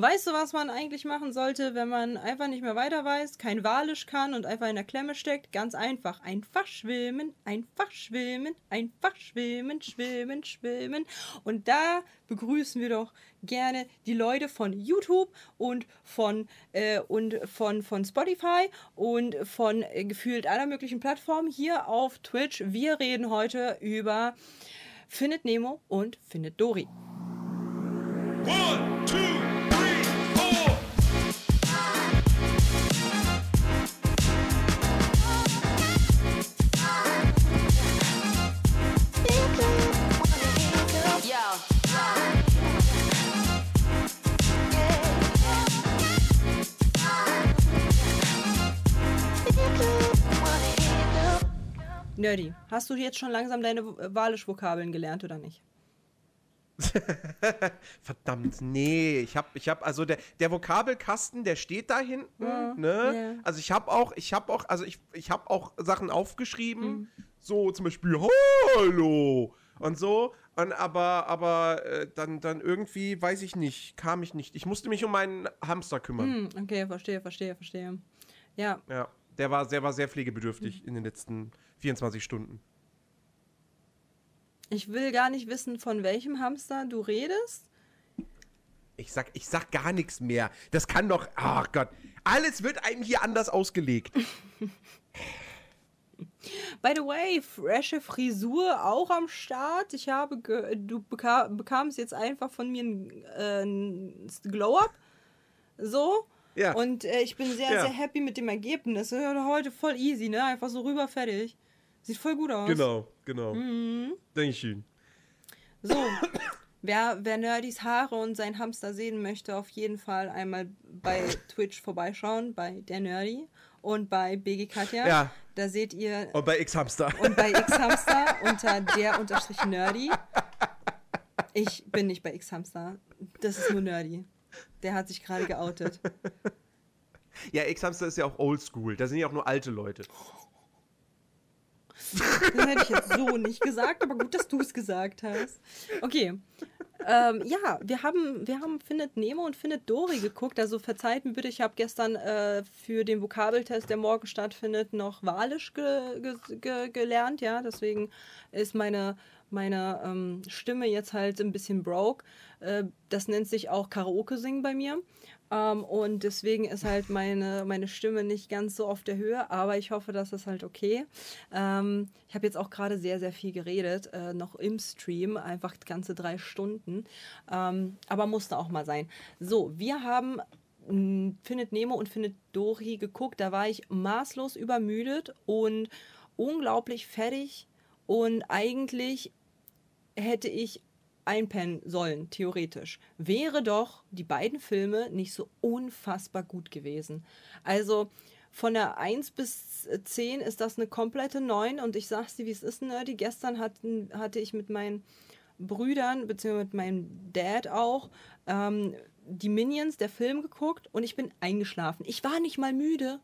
Weißt du, was man eigentlich machen sollte, wenn man einfach nicht mehr weiter weiß, kein Walisch kann und einfach in der Klemme steckt? Ganz einfach. Einfach schwimmen, einfach schwimmen, einfach schwimmen, schwimmen, schwimmen. Und da begrüßen wir doch gerne die Leute von YouTube und von, äh, und von, von Spotify und von äh, gefühlt aller möglichen Plattformen hier auf Twitch. Wir reden heute über Findet Nemo und Findet Dory. One, two, Nerdy, hast du jetzt schon langsam deine Walisch-Vokabeln gelernt oder nicht? Verdammt, nee. Ich habe, ich habe, also der, der Vokabelkasten, der steht da hinten, ja, ne? Yeah. Also ich habe auch, ich habe auch, also ich, ich habe auch Sachen aufgeschrieben, mhm. so zum Beispiel Hallo und so. Und aber, aber äh, dann, dann irgendwie, weiß ich nicht, kam ich nicht. Ich musste mich um meinen Hamster kümmern. Mhm, okay, verstehe, verstehe, verstehe. Ja. Ja, der war, der war sehr pflegebedürftig mhm. in den letzten 24 Stunden. Ich will gar nicht wissen, von welchem Hamster du redest. Ich sag, ich sag gar nichts mehr. Das kann doch. Ach oh Gott. Alles wird einem hier anders ausgelegt. By the way, frische Frisur auch am Start. Ich habe, du beka bekamst jetzt einfach von mir ein, äh, ein Glow-Up. So. Ja. Und äh, ich bin sehr, ja. sehr happy mit dem Ergebnis. Heute voll easy, ne? Einfach so rüber, fertig. Sieht voll gut aus. Genau, genau. Mhm. Dankeschön. So, wer, wer Nerdys Haare und sein Hamster sehen möchte, auf jeden Fall einmal bei Twitch vorbeischauen, bei der Nerdy und bei BG Katja. Ja. Da seht ihr. Und bei X-Hamster. Und bei X-Hamster unter der unterstrich Nerdy. Ich bin nicht bei X-Hamster. Das ist nur Nerdy. Der hat sich gerade geoutet. Ja, X-Hamster ist ja auch oldschool. Da sind ja auch nur alte Leute. Das hätte ich jetzt so nicht gesagt, aber gut, dass du es gesagt hast. Okay. Ähm, ja, wir haben, wir haben Findet Nemo und Findet Dory geguckt. Also verzeiht mir bitte, ich habe gestern äh, für den Vokabeltest, der morgen stattfindet, noch Walisch ge ge ge gelernt. Ja, deswegen ist meine, meine ähm, Stimme jetzt halt ein bisschen broke. Äh, das nennt sich auch Karaoke singen bei mir. Ähm, und deswegen ist halt meine, meine Stimme nicht ganz so auf der Höhe, aber ich hoffe, das ist halt okay. Ähm, ich habe jetzt auch gerade sehr, sehr viel geredet, äh, noch im Stream, einfach ganze drei Stunden. Ähm, aber musste auch mal sein. So, wir haben hm, Findet Nemo und Findet Dory geguckt. Da war ich maßlos übermüdet und unglaublich fertig. Und eigentlich hätte ich einpennen sollen, theoretisch, wäre doch die beiden Filme nicht so unfassbar gut gewesen. Also von der 1 bis 10 ist das eine komplette 9 und ich sag's dir, wie es ist, Nerdy. Gestern hatten, hatte ich mit meinen Brüdern, beziehungsweise mit meinem Dad auch, ähm, die Minions, der Film geguckt und ich bin eingeschlafen. Ich war nicht mal müde,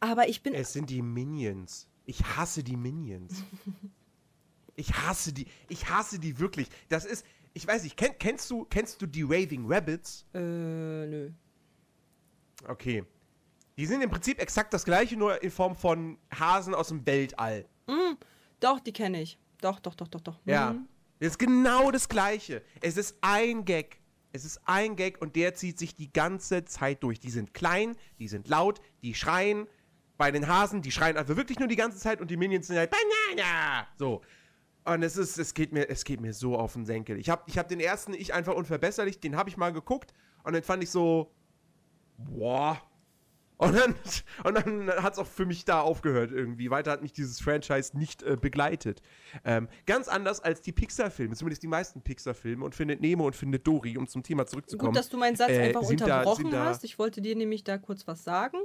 aber ich bin. Es sind die Minions. Ich hasse die Minions. ich hasse die. Ich hasse die wirklich. Das ist ich weiß nicht, kenn, kennst du, kennst du die Raving Rabbits? Äh, nö. Okay. Die sind im Prinzip exakt das gleiche, nur in Form von Hasen aus dem Weltall. Mm, doch, die kenne ich. Doch, doch, doch, doch, doch. Ja. Mhm. Das ist genau das gleiche. Es ist ein Gag. Es ist ein Gag und der zieht sich die ganze Zeit durch. Die sind klein, die sind laut, die schreien. Bei den Hasen, die schreien einfach wirklich nur die ganze Zeit und die Minions sind halt Banana. So. Und es ist, es geht mir, es geht mir so auf den Senkel. Ich habe ich hab den ersten Ich einfach unverbesserlich, den habe ich mal geguckt und den fand ich so, boah, und dann, und dann hat es auch für mich da aufgehört irgendwie. Weiter hat mich dieses Franchise nicht äh, begleitet. Ähm, ganz anders als die Pixar-Filme, zumindest die meisten Pixar-Filme und findet Nemo und findet Dory, um zum Thema zurückzukommen. Gut, dass du meinen Satz äh, einfach unterbrochen da, hast. Ich wollte dir nämlich da kurz was sagen.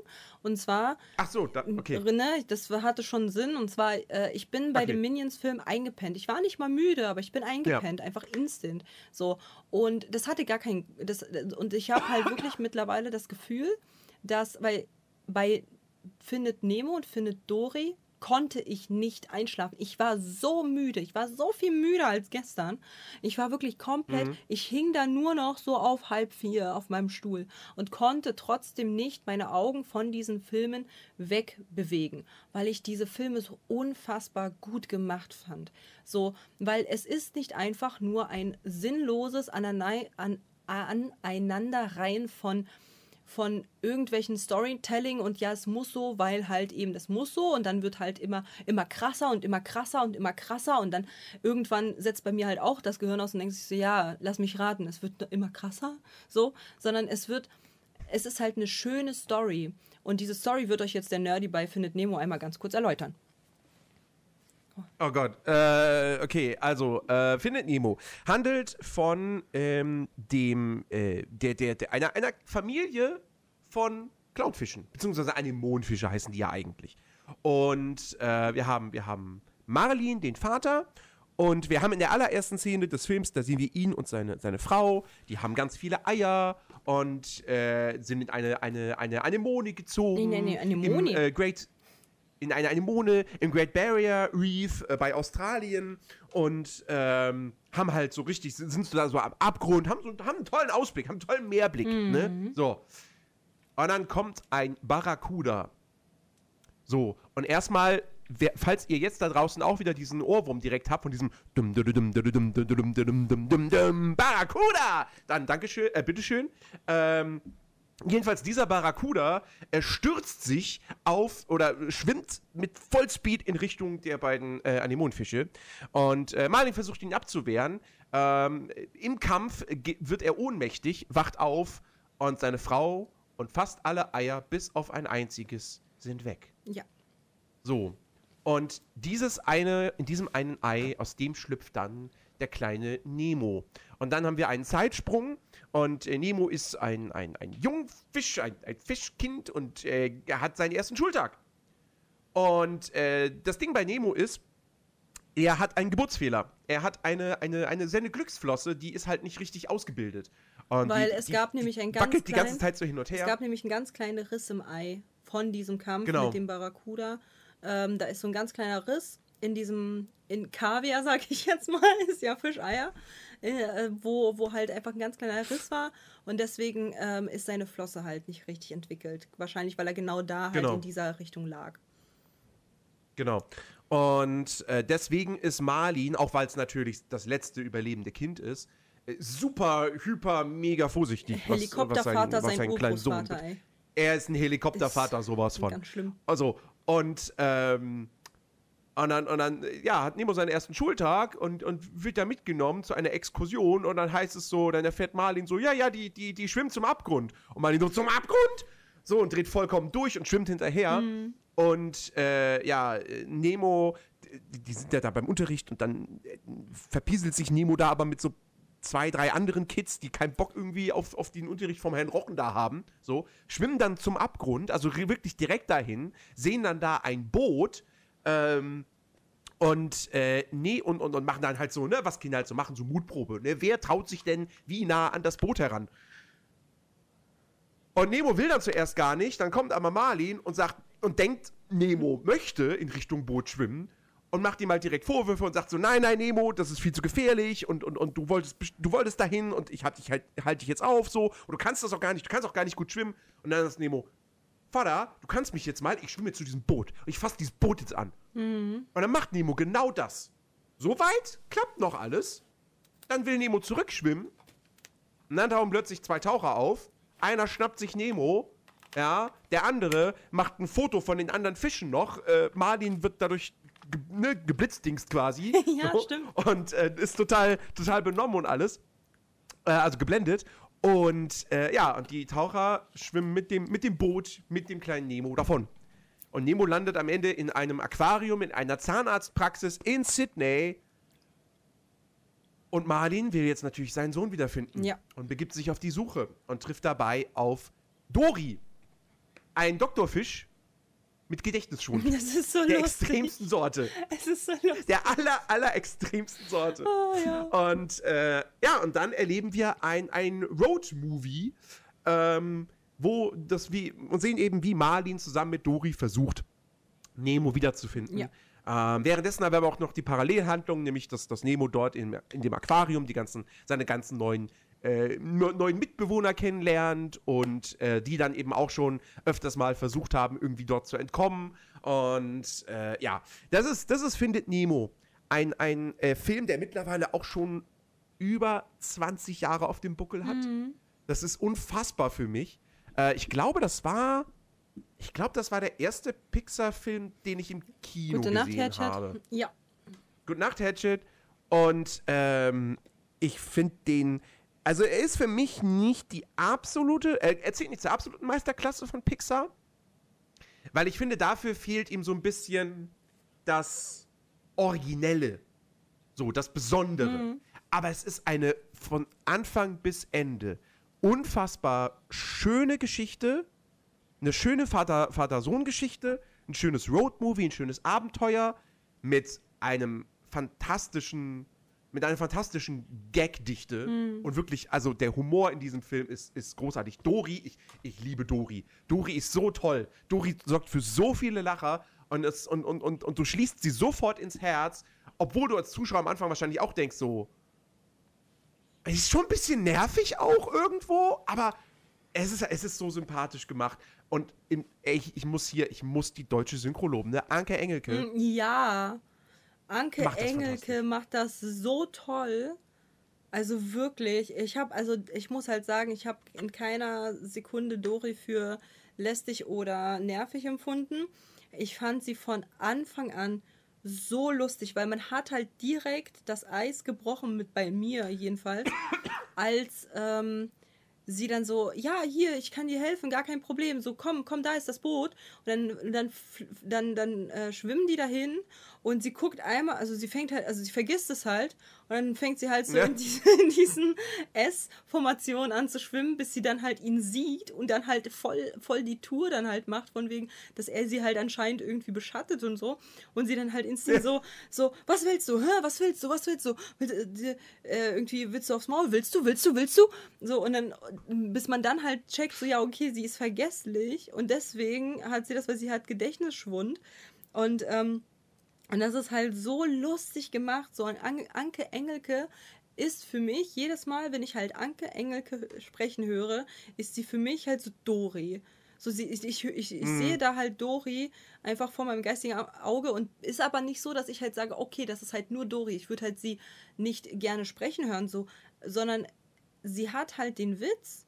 Und zwar. Ach so, da, okay. Ne, das hatte schon Sinn. Und zwar, äh, ich bin bei okay. dem Minions-Film eingepennt. Ich war nicht mal müde, aber ich bin eingepennt. Ja. Einfach instant. So. Und das hatte gar kein. Das, und ich habe halt wirklich mittlerweile das Gefühl, dass, weil bei Findet Nemo und Findet Dory konnte ich nicht einschlafen. Ich war so müde. Ich war so viel müder als gestern. Ich war wirklich komplett, mhm. ich hing da nur noch so auf halb vier auf meinem Stuhl und konnte trotzdem nicht meine Augen von diesen Filmen wegbewegen, weil ich diese Filme so unfassbar gut gemacht fand. So, weil es ist nicht einfach nur ein sinnloses Aneinanderreihen von von irgendwelchen Storytelling und ja, es muss so, weil halt eben das muss so und dann wird halt immer, immer krasser und immer krasser und immer krasser und dann irgendwann setzt bei mir halt auch das Gehirn aus und denkt sich so, ja, lass mich raten, es wird immer krasser, so, sondern es wird, es ist halt eine schöne Story und diese Story wird euch jetzt der Nerdy bei Findet Nemo einmal ganz kurz erläutern. Oh Gott. Äh, okay, also äh, Findet Nemo handelt von ähm, dem äh, der, der, der, einer, einer Familie von Clownfischen, beziehungsweise Anemonenfische heißen die ja eigentlich. Und äh, wir haben wir haben Marlin, den Vater, und wir haben in der allerersten Szene des Films, da sehen wir ihn und seine, seine Frau, die haben ganz viele Eier und äh, sind in eine, eine, eine Anemone gezogen. Nee, nee, nee, Anemone. Im, äh, Great, in eine Anemone im Great Barrier Reef äh, bei Australien und ähm, haben halt so richtig, sind so da so am Abgrund, haben, so, haben einen tollen Ausblick, haben einen tollen Meerblick. Mhm. Ne? So. Und dann kommt ein Barracuda. So. Und erstmal, falls ihr jetzt da draußen auch wieder diesen Ohrwurm direkt habt von diesem Barracuda, dann Dankeschön, äh, bitteschön. Ähm, Jedenfalls dieser Barracuda, er stürzt sich auf oder schwimmt mit Vollspeed in Richtung der beiden äh, Anemonenfische. Und äh, Marlin versucht ihn abzuwehren. Ähm, Im Kampf wird er ohnmächtig, wacht auf und seine Frau und fast alle Eier bis auf ein einziges sind weg. Ja. So. Und dieses eine, in diesem einen Ei, aus dem schlüpft dann der kleine Nemo. Und dann haben wir einen Zeitsprung und äh, Nemo ist ein, ein, ein Jungfisch, ein, ein Fischkind und äh, er hat seinen ersten Schultag. Und äh, das Ding bei Nemo ist, er hat einen Geburtsfehler. Er hat eine, eine, eine seine Glücksflosse, die ist halt nicht richtig ausgebildet. Und Weil die, es gab die, nämlich ein ganz wackelt klein, die ganze Zeit so hin und her. Es gab nämlich einen ganz kleinen Riss im Ei von diesem Kampf genau. mit dem Barracuda. Ähm, da ist so ein ganz kleiner Riss in diesem, in Kaviar, sag ich jetzt mal, ist ja Fischeier, äh, wo, wo halt einfach ein ganz kleiner Riss war und deswegen ähm, ist seine Flosse halt nicht richtig entwickelt. Wahrscheinlich, weil er genau da halt genau. in dieser Richtung lag. Genau. Und äh, deswegen ist Marlin, auch weil es natürlich das letzte überlebende Kind ist, äh, super, hyper, mega vorsichtig. Helikoptervater, was, was sein, was sein Sohn. Ey. Er ist ein Helikoptervater, ist sowas von. Ganz schlimm. Also, und ähm, und dann, und dann, ja, hat Nemo seinen ersten Schultag und, und wird da mitgenommen zu einer Exkursion und dann heißt es so, dann erfährt Marlin so, ja, ja, die, die, die schwimmt zum Abgrund. Und Marlin so, zum Abgrund? So, und dreht vollkommen durch und schwimmt hinterher. Mhm. Und äh, ja, Nemo, die, die, sind ja da beim Unterricht und dann äh, verpieselt sich Nemo da aber mit so zwei, drei anderen Kids, die keinen Bock irgendwie auf, auf den Unterricht vom Herrn Rochen da haben, so, schwimmen dann zum Abgrund, also wirklich direkt dahin, sehen dann da ein Boot, ähm, und, äh, nee, und, und, und machen dann halt so, ne, was Kinder halt so machen, so Mutprobe. Ne? Wer traut sich denn wie nah an das Boot heran? Und Nemo will dann zuerst gar nicht, dann kommt aber Marlin und sagt und denkt, Nemo möchte in Richtung Boot schwimmen und macht ihm halt direkt Vorwürfe und sagt so, nein, nein, Nemo, das ist viel zu gefährlich und, und, und du wolltest du wolltest dahin und ich halte dich halt, halt dich jetzt auf so und du kannst das auch gar nicht, du kannst auch gar nicht gut schwimmen. Und dann ist Nemo, Vater, du kannst mich jetzt mal, ich schwimme zu diesem Boot. Und ich fasse dieses Boot jetzt an. Mhm. Und dann macht Nemo genau das. Soweit klappt noch alles. Dann will Nemo zurückschwimmen. Und dann tauchen plötzlich zwei Taucher auf. Einer schnappt sich Nemo. Ja, der andere macht ein Foto von den anderen Fischen noch. Äh, Marlin wird dadurch ge ne, geblitzdingst quasi. ja, so. stimmt. Und äh, ist total, total benommen und alles. Äh, also geblendet. Und äh, ja, und die Taucher schwimmen mit dem, mit dem Boot, mit dem kleinen Nemo davon. Und Nemo landet am Ende in einem Aquarium, in einer Zahnarztpraxis in Sydney. Und Marlin will jetzt natürlich seinen Sohn wiederfinden. Ja. Und begibt sich auf die Suche und trifft dabei auf Dori. Ein Doktorfisch, mit Gedächtnisschwund. Das ist so Der lustig. extremsten Sorte. Es ist so lustig. Der aller, aller extremsten Sorte. Oh, ja. Und äh, ja, und dann erleben wir ein, ein Road-Movie, ähm, wo das wie, und sehen eben, wie Marlin zusammen mit Dori versucht, Nemo wiederzufinden. Ja. Ähm, währenddessen haben wir aber auch noch die Parallelhandlung, nämlich dass, dass Nemo dort in, in dem Aquarium die ganzen, seine ganzen neuen, äh, neuen Mitbewohner kennenlernt und äh, die dann eben auch schon öfters mal versucht haben, irgendwie dort zu entkommen. Und äh, ja, das ist, das ist Findet Nemo. Ein, ein äh, Film, der mittlerweile auch schon über 20 Jahre auf dem Buckel hat. Mhm. Das ist unfassbar für mich. Äh, ich glaube, das war ich glaube, das war der erste Pixar-Film, den ich im Kino Gute Nacht, gesehen Hatchet. habe. Ja. Gute Nacht, Hatchet. Und ähm, ich finde den. Also, er ist für mich nicht die absolute. Äh, er zählt nicht zur absoluten Meisterklasse von Pixar. Weil ich finde, dafür fehlt ihm so ein bisschen das Originelle. So, das Besondere. Aber es ist eine von Anfang bis Ende unfassbar schöne Geschichte eine schöne Vater- Vater-Sohn-Geschichte, ein schönes Roadmovie, ein schönes Abenteuer mit einem fantastischen, mit einer fantastischen Gagdichte und wirklich, also der Humor in diesem Film ist, ist großartig. Dori, ich, ich liebe Dori. Dori ist so toll. Dori sorgt für so viele Lacher und, es, und, und, und, und du schließt sie sofort ins Herz, obwohl du als Zuschauer am Anfang wahrscheinlich auch denkst, so, es ist schon ein bisschen nervig auch irgendwo, aber es ist, es ist so sympathisch gemacht. Und im, ey, ich, ich muss hier, ich muss die deutsche Synchro loben, ne? Anke Engelke. Ja. Anke Macht Engelke macht das so toll. Also wirklich, ich habe, also ich muss halt sagen, ich habe in keiner Sekunde Dori für lästig oder nervig empfunden. Ich fand sie von Anfang an so lustig, weil man hat halt direkt das Eis gebrochen mit bei mir jedenfalls, als ähm, sie dann so, ja, hier, ich kann dir helfen, gar kein Problem. So, komm, komm, da ist das Boot. Und dann, dann, dann, dann äh, schwimmen die dahin und sie guckt einmal, also sie fängt halt, also sie vergisst es halt und dann fängt sie halt so Ja. in, diese, in diesen S-Formationen an zu schwimmen, bis sie dann halt ihn sieht und dann halt voll, voll die Tour dann halt macht, von wegen, dass er sie halt anscheinend irgendwie beschattet und so. Und sie dann halt instant so, so, was willst du? Hä? Was willst du? Was willst du? Willst, äh, die- äh, irgendwie willst du aufs Maul? Willst du? Willst du? Willst du? So, und dann, bis man dann halt checkt, so, ja, okay, sie ist vergesslich und deswegen hat sie das, weil sie hat Gedächtnisschwund. Und, ähm, und das ist halt so lustig gemacht. So ein An Anke Engelke ist für mich, jedes Mal, wenn ich halt Anke Engelke sprechen höre, ist sie für mich halt so Dori. So sie, ich, ich, ich, ich sehe da halt Dori einfach vor meinem geistigen Au- Auge und ist aber nicht so, dass ich halt sage, okay, das ist halt nur Dori. Ich würde halt sie nicht gerne sprechen hören, so, sondern sie hat halt den Witz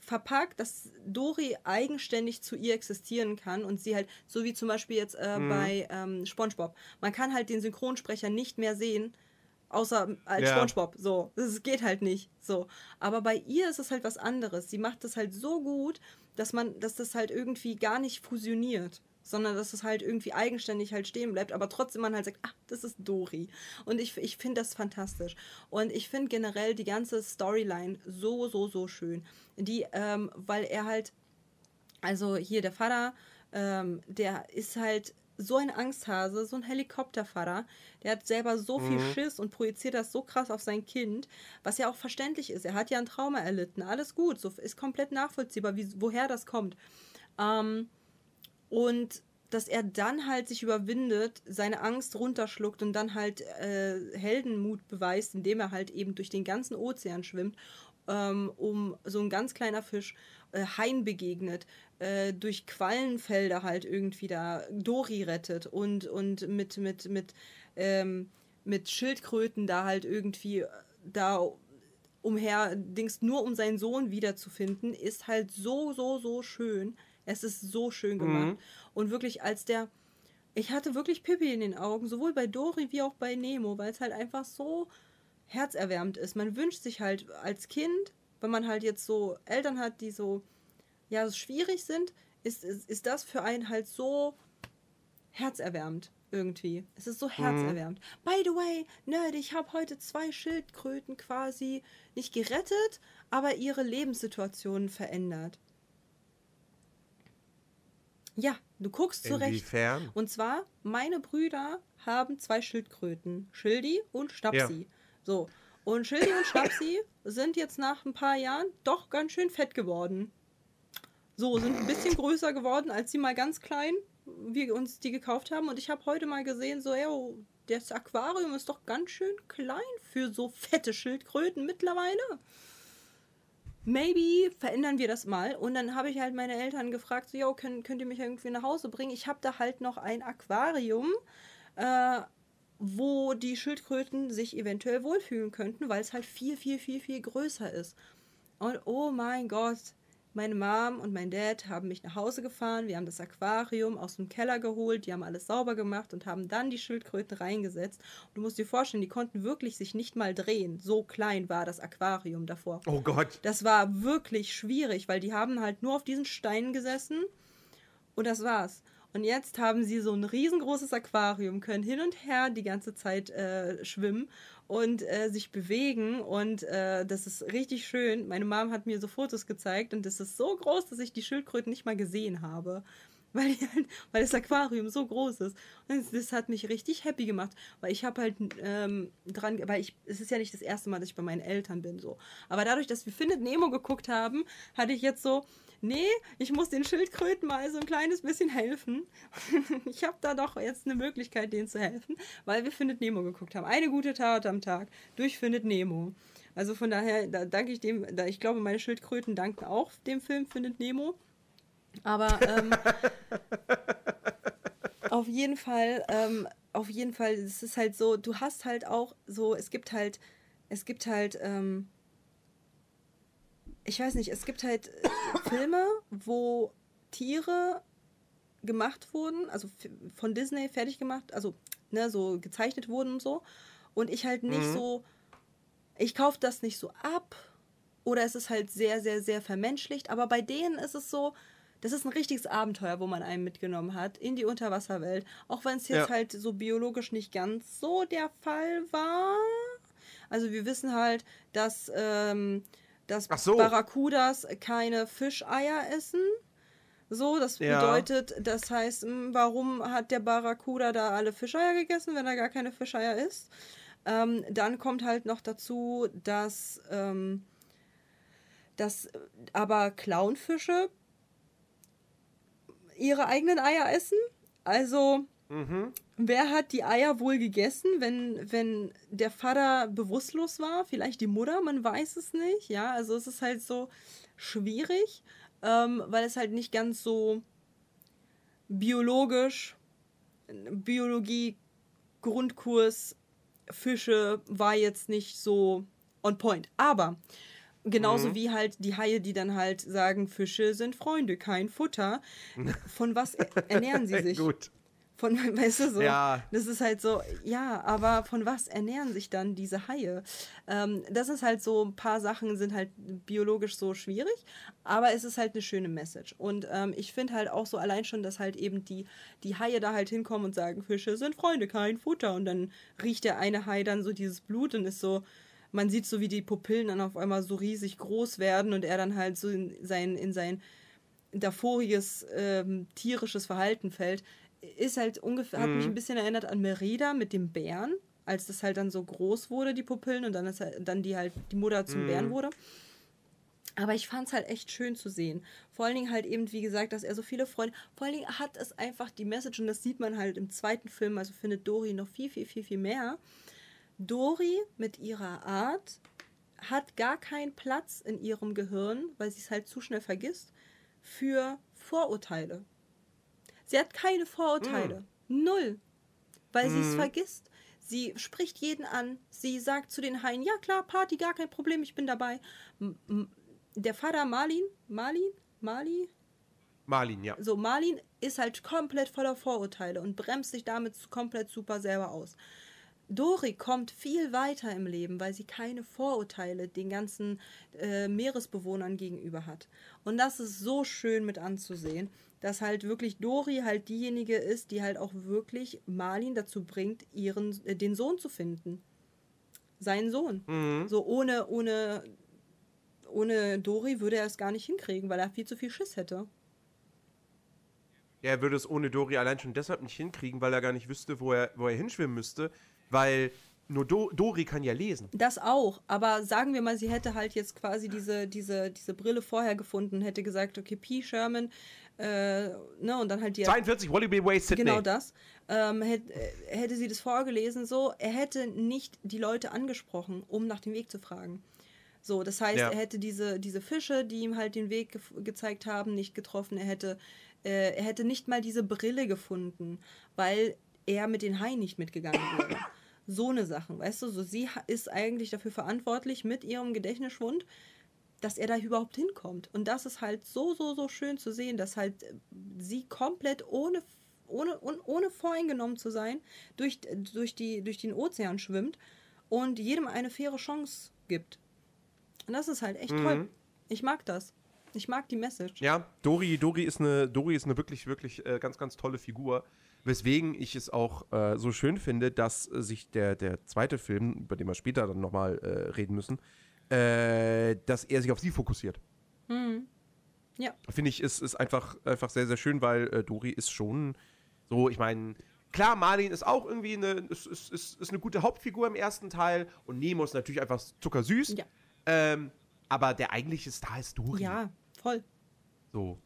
verpackt, dass Dori eigenständig zu ihr existieren kann und sie halt, so wie zum Beispiel jetzt äh, bei ähm, SpongeBob, man kann halt den Synchronsprecher nicht mehr sehen, außer als Ja. SpongeBob. So, das geht halt nicht. So, aber bei ihr ist es halt was anderes. Sie macht das halt so gut, dass man, dass das halt irgendwie gar nicht fusioniert. Sondern dass es halt irgendwie eigenständig halt stehen bleibt, aber trotzdem man halt sagt, ach, das ist Dori. Und ich, ich finde das fantastisch. Und ich finde generell die ganze Storyline so, so, so schön. Die, ähm, weil er halt, also hier der Vater, ähm, der ist halt so ein Angsthase, so ein Helikoptervater. Der hat selber so viel Schiss und projiziert das so krass auf sein Kind, was ja auch verständlich ist. Er hat ja ein Trauma erlitten. Alles gut, so ist komplett nachvollziehbar, wie, woher das kommt. Ähm, und dass er dann halt sich überwindet, seine Angst runterschluckt und dann halt äh, Heldenmut beweist, indem er halt eben durch den ganzen Ozean schwimmt, ähm, um so ein ganz kleiner Fisch äh, Hain begegnet, äh, durch Quallenfelder halt irgendwie da Dori rettet und, und mit, mit, mit, ähm, mit Schildkröten da halt irgendwie äh, da umher dings nur um seinen Sohn wiederzufinden, ist halt so, so, so schön. Es ist so schön gemacht. Und wirklich als der. Ich hatte wirklich Pippi in den Augen, sowohl bei Dori wie auch bei Nemo, weil es halt einfach so herzerwärmend ist. Man wünscht sich halt als Kind, wenn man halt jetzt so Eltern hat, die so, ja, so schwierig sind, ist, ist, ist das für einen halt so herzerwärmend irgendwie. Es ist so herzerwärmend. By the way, Nerd, ich habe heute zwei Schildkröten quasi nicht gerettet, aber ihre Lebenssituation verändert. Ja, du guckst zurecht. Inwiefern? Und zwar, meine Brüder haben zwei Schildkröten, Schildi und Schnapsi. So. Und Schildi und Schnapsi sind jetzt nach ein paar Jahren doch ganz schön fett geworden. So, sind ein bisschen größer geworden, als sie mal ganz klein wir uns die gekauft haben. Und ich habe heute mal gesehen, so, ey, das Aquarium ist doch ganz schön klein für so fette Schildkröten mittlerweile. Maybe verändern wir das mal. Und dann habe ich halt meine Eltern gefragt, so, yo, könnt, könnt ihr mich irgendwie nach Hause bringen? Ich habe da halt noch ein Aquarium, äh, wo die Schildkröten sich eventuell wohlfühlen könnten, weil es halt viel, viel, viel, viel größer ist. Und oh mein Gott, meine Mom und mein Dad haben mich nach Hause gefahren. Wir haben das Aquarium aus dem Keller geholt. Die haben alles sauber gemacht und haben dann die Schildkröten reingesetzt. Und du musst dir vorstellen, die konnten wirklich sich nicht mal drehen. So klein war das Aquarium davor. Oh Gott. Das war wirklich schwierig, weil die haben halt nur auf diesen Steinen gesessen und das war's. Und jetzt haben sie so ein riesengroßes Aquarium, können hin und her die ganze Zeit äh, schwimmen und äh, sich bewegen. Und äh, das ist richtig schön. Meine Mom hat mir so Fotos gezeigt und das ist so groß, dass ich die Schildkröten nicht mal gesehen habe. Weil, halt, weil das Aquarium so groß ist. Und das, das hat mich richtig happy gemacht. Weil ich habe halt ähm, dran, weil ich, es ist ja nicht das erste Mal, dass ich bei meinen Eltern bin, so. Aber dadurch, dass wir Findet Nemo geguckt haben, hatte ich jetzt so, nee, ich muss den Schildkröten mal so ein kleines bisschen helfen. ich habe da doch jetzt eine Möglichkeit, denen zu helfen, weil wir Findet Nemo geguckt haben. Eine gute Tat am Tag durch Findet Nemo. Also von daher, da danke ich dem, da, ich glaube, meine Schildkröten danken auch dem Film Findet Nemo. Aber ähm, auf jeden Fall, ähm, auf jeden Fall, es ist halt so, du hast halt auch so, es gibt halt, es gibt halt, ähm, ich weiß nicht, es gibt halt äh, Filme, wo Tiere gemacht wurden, also von Disney fertig gemacht, also ne, so gezeichnet wurden und so. Und ich halt nicht mhm. so, ich kaufe das nicht so ab. Oder es ist halt sehr, sehr, sehr vermenschlicht. Aber bei denen ist es so, das ist ein richtiges Abenteuer, wo man einen mitgenommen hat in die Unterwasserwelt. Auch wenn es jetzt ja. halt so biologisch nicht ganz so der Fall war. Also wir wissen halt, dass ähm, dass so. Barracudas keine Fischeier essen. So, das ja. bedeutet, das heißt, hm, warum hat der Barracuda da alle Fischeier gegessen, wenn er gar keine Fischeier isst? Ähm, dann kommt halt noch dazu, dass, ähm, dass aber Clownfische ihre eigenen Eier essen. Also Mhm. Wer hat die Eier wohl gegessen, wenn, wenn der Vater bewusstlos war? Vielleicht die Mutter, man weiß es nicht. Ja, also es ist halt so schwierig, ähm, weil es halt nicht ganz so biologisch, Biologie, Grundkurs, Fische war jetzt nicht so on point. Aber genauso mhm. wie halt die Haie, die dann halt sagen, Fische sind Freunde, kein Futter. Von was ernähren sie sich? Gut. Von, weißt du, so. Ja. Das ist halt so, ja, aber von was ernähren sich dann diese Haie? Ähm, das ist halt so, ein paar Sachen sind halt biologisch so schwierig, aber es ist halt eine schöne Message. Und ähm, ich finde halt auch so allein schon, dass halt eben die, die Haie da halt hinkommen und sagen, Fische sind Freunde, kein Futter. Und dann riecht der eine Hai dann so dieses Blut und ist so, man sieht so, wie die Pupillen dann auf einmal so riesig groß werden und er dann halt so in sein, in sein davoriges ähm, tierisches Verhalten fällt ist halt ungefähr, mhm. hat mich mhm. ein bisschen erinnert an Merida mit dem Bären, als das halt dann so groß wurde, die Pupillen, und dann ist halt, dann die halt die Mutter zum mhm. Bären wurde. Aber ich fand es halt echt schön zu sehen. Vor allen Dingen halt eben, wie gesagt, dass er so viele Freunde. Vor allen Dingen hat es einfach die Message, und das sieht man halt im zweiten Film, also findet Dori noch viel, viel, viel, viel mehr. Dori mit ihrer Art hat gar keinen Platz in ihrem Gehirn, weil sie es halt zu schnell vergisst, für Vorurteile. Sie hat keine Vorurteile. Mm. Null. Weil mm. sie es vergisst. Sie spricht jeden an. Sie sagt zu den Haien, ja klar, Party, gar kein Problem, ich bin dabei. Der Vater Marlin, Marlin, Mali? Marlin, ja. So, Marlin ist halt komplett voller Vorurteile und bremst sich damit komplett super selber aus. Dori kommt viel weiter im Leben, weil sie keine Vorurteile den ganzen äh, Meeresbewohnern gegenüber hat. Und das ist so schön mit anzusehen dass halt wirklich Dori halt diejenige ist, die halt auch wirklich Marlin dazu bringt, ihren, äh, den Sohn zu finden. Seinen Sohn. Mhm. So ohne, ohne, ohne Dori würde er es gar nicht hinkriegen, weil er viel zu viel Schiss hätte. Ja, er würde es ohne Dori allein schon deshalb nicht hinkriegen, weil er gar nicht wüsste, wo er, wo er hinschwimmen müsste, weil nur Do Dori kann ja lesen. Das auch, aber sagen wir mal, sie hätte halt jetzt quasi diese, diese, diese Brille vorher gefunden, hätte gesagt, okay, P. Sherman, äh, ne, und dann halt die 42 Wallaby Way Sydney. Genau das. Ähm, hätte, äh, hätte sie das vorgelesen, so, er hätte nicht die Leute angesprochen, um nach dem Weg zu fragen. So, das heißt, Ja. er hätte diese, diese Fische, die ihm halt den Weg gef- gezeigt haben, nicht getroffen. Er hätte, äh, er hätte nicht mal diese Brille gefunden, weil er mit den Haien nicht mitgegangen wäre. So eine Sache, weißt du? So, sie ist eigentlich dafür verantwortlich mit ihrem Gedächtnisschwund, dass er da überhaupt hinkommt. Und das ist halt so, so, so schön zu sehen, dass halt äh, sie komplett ohne, ohne, ohne voreingenommen zu sein, durch, durch, die, durch den Ozean schwimmt und jedem eine faire Chance gibt. Und das ist halt echt toll. Ich mag das. Ich mag die Message. Ja, Dori, Dori ist eine, Dori ist eine wirklich, wirklich äh, ganz, ganz tolle Figur. Weswegen ich es auch äh, so schön finde, dass äh, sich der, der zweite Film, über den wir später dann nochmal äh, reden müssen, äh, dass er sich auf sie fokussiert. Ja. Finde ich, ist, ist einfach, einfach sehr, sehr schön, weil äh, Dori ist schon so, ich meine, klar, Marlin ist auch irgendwie eine, ist, ist, ist, ist eine gute Hauptfigur im ersten Teil und Nemo ist natürlich einfach zuckersüß. Ja. Ähm, aber der eigentliche Star ist Dori. Ja, voll. So.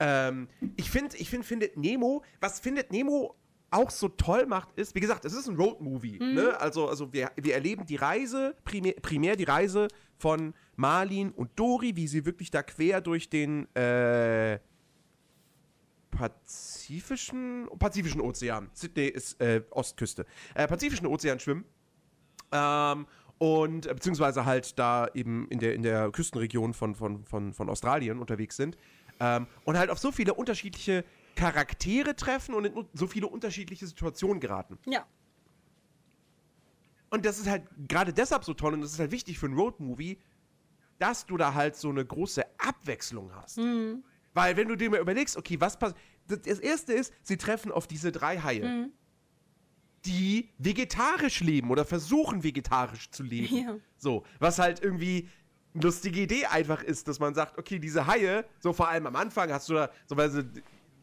Ähm, ich finde, ich finde, findet Nemo, was findet Nemo auch so toll macht, ist, wie gesagt, es ist ein Roadmovie. Ne? Also, also wir, wir erleben die Reise, primär, primär die Reise von Marlin und Dori, wie sie wirklich da quer durch den äh, Pazifischen, Pazifischen Ozean, Sydney ist äh, Ostküste, äh, Pazifischen Ozean schwimmen. Ähm, und äh, beziehungsweise halt da eben in der, in der Küstenregion von, von, von, von Australien unterwegs sind. Ähm, und halt auf so viele unterschiedliche Charaktere treffen und in so viele unterschiedliche Situationen geraten. Ja. Und das ist halt gerade deshalb so toll und das ist halt wichtig für ein Roadmovie, dass du da halt so eine große Abwechslung hast. Weil wenn du dir mal überlegst, okay, was passiert. Das erste ist, sie treffen auf diese drei Haie, die vegetarisch leben oder versuchen vegetarisch zu leben. Ja. So, was halt irgendwie eine lustige Idee einfach ist, dass man sagt, okay, diese Haie, so vor allem am Anfang hast du da so weil sie-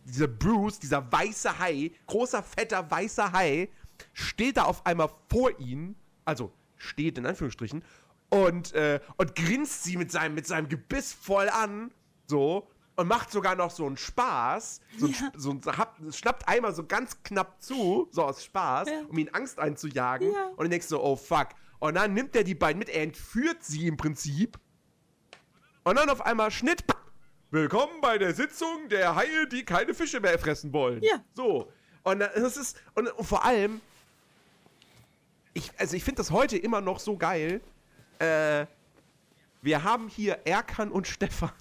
dieser Bruce, dieser weiße Hai, großer, fetter, weißer Hai, steht da auf einmal vor ihnen, also steht in Anführungsstrichen, und, äh, und grinst sie mit seinem, mit seinem Gebiss voll an, so, und macht sogar noch so einen Spaß, so, Ja. so ein, hab, schnappt einmal so ganz knapp zu, so aus Spaß, Ja. um ihn Angst einzujagen, Ja. und dann denkst du, oh fuck. Und dann nimmt er die beiden mit, er entführt sie im Prinzip, und dann auf einmal Schnitt. Willkommen bei der Sitzung der Haie, die keine Fische mehr fressen wollen. Ja. So. Und das ist, und, und vor allem, ich, also ich finde das heute immer noch so geil. Äh, wir haben hier Erkan und Stefan,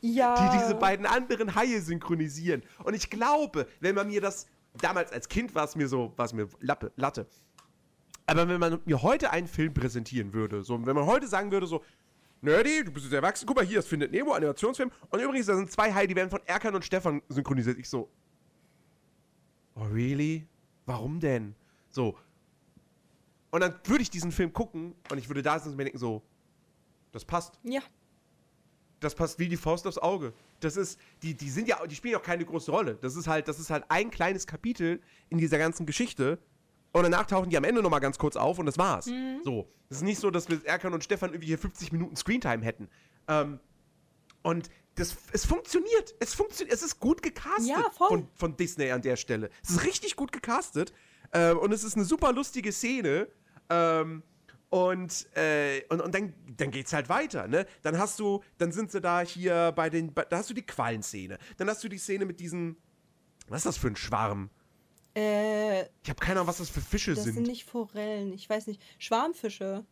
Ja. die diese beiden anderen Haie synchronisieren. Und ich glaube, wenn man mir das, damals als Kind war es mir so, war es mir Lappe, Latte. Aber wenn man mir heute einen Film präsentieren würde, so, wenn man heute sagen würde, so, Nerdy, du bist jetzt erwachsen, guck mal hier, es findet Nemo, Animationsfilm. Und übrigens, da sind zwei Haie, die werden von Erkan und Stefan synchronisiert. Ich so, oh really? Warum denn? So. Und dann würde ich diesen Film gucken und ich würde da sitzen und mir denken, so, das passt. Ja. Das passt wie die Faust aufs Auge. Das ist, die, die sind ja, die spielen auch keine große Rolle. Das ist halt, das ist halt ein kleines Kapitel in dieser ganzen Geschichte. Und danach tauchen die am Ende nochmal ganz kurz auf und das war's. So. Es ist nicht so, dass wir Erkan und Stefan irgendwie hier 50 Minuten Screentime hätten. Ähm, und das, es funktioniert. Es funktioniert. Es ist gut gecastet Ja. Von, von Disney an der Stelle. Es ist richtig gut gecastet. Ähm, und es ist eine super lustige Szene. Ähm, und, äh, und, und dann, dann geht's halt weiter, ne? Dann hast du, dann sind sie da hier bei den, bei, da hast du die Quallenszene. Dann hast du die Szene mit diesen, was ist das für ein Schwarm? Äh, Ich habe keine Ahnung, was das für Fische das sind. sind nicht Forellen. Ich weiß nicht. Schwarmfische.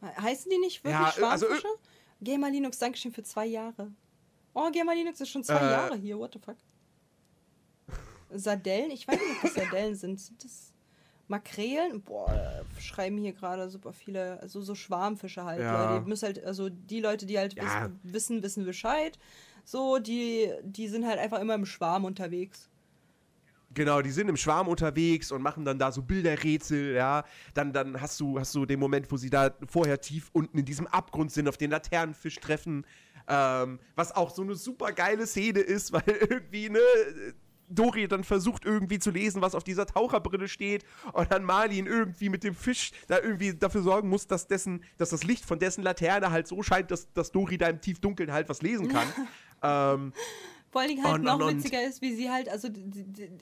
He- Heißen die nicht wirklich Ja, äh, also, äh, Schwarmfische? Gamer Linux, Dankeschön für zwei Jahre. Oh, Gamer Linux ist schon zwei Äh. Jahre hier. What the fuck? Sardellen? Ich weiß nicht, das Sardellen sind. Sind das Makrelen? Boah, schreiben hier gerade super viele, also so Schwarmfische halt. Ja. Leute. Die müssen halt, also die Leute, die halt Ja. wissen, wissen, wissen Bescheid. So, die, die sind halt einfach immer im Schwarm unterwegs. Genau, die sind im Schwarm unterwegs und machen dann da so Bilderrätsel, ja. Dann, dann hast du, hast du den Moment, wo sie da vorher tief unten in diesem Abgrund sind, auf den Laternenfisch treffen. Ähm, was auch so eine super geile Szene ist, weil irgendwie, ne, Dori dann versucht irgendwie zu lesen, was auf dieser Taucherbrille steht und dann Marlin irgendwie mit dem Fisch da irgendwie dafür sorgen muss, dass dessen, dass das Licht von dessen Laterne halt so scheint, dass, dass Dori da im Tiefdunkeln halt was lesen kann. ähm, Vor Dingen halt Und- noch und- witziger ist, wie sie halt, also,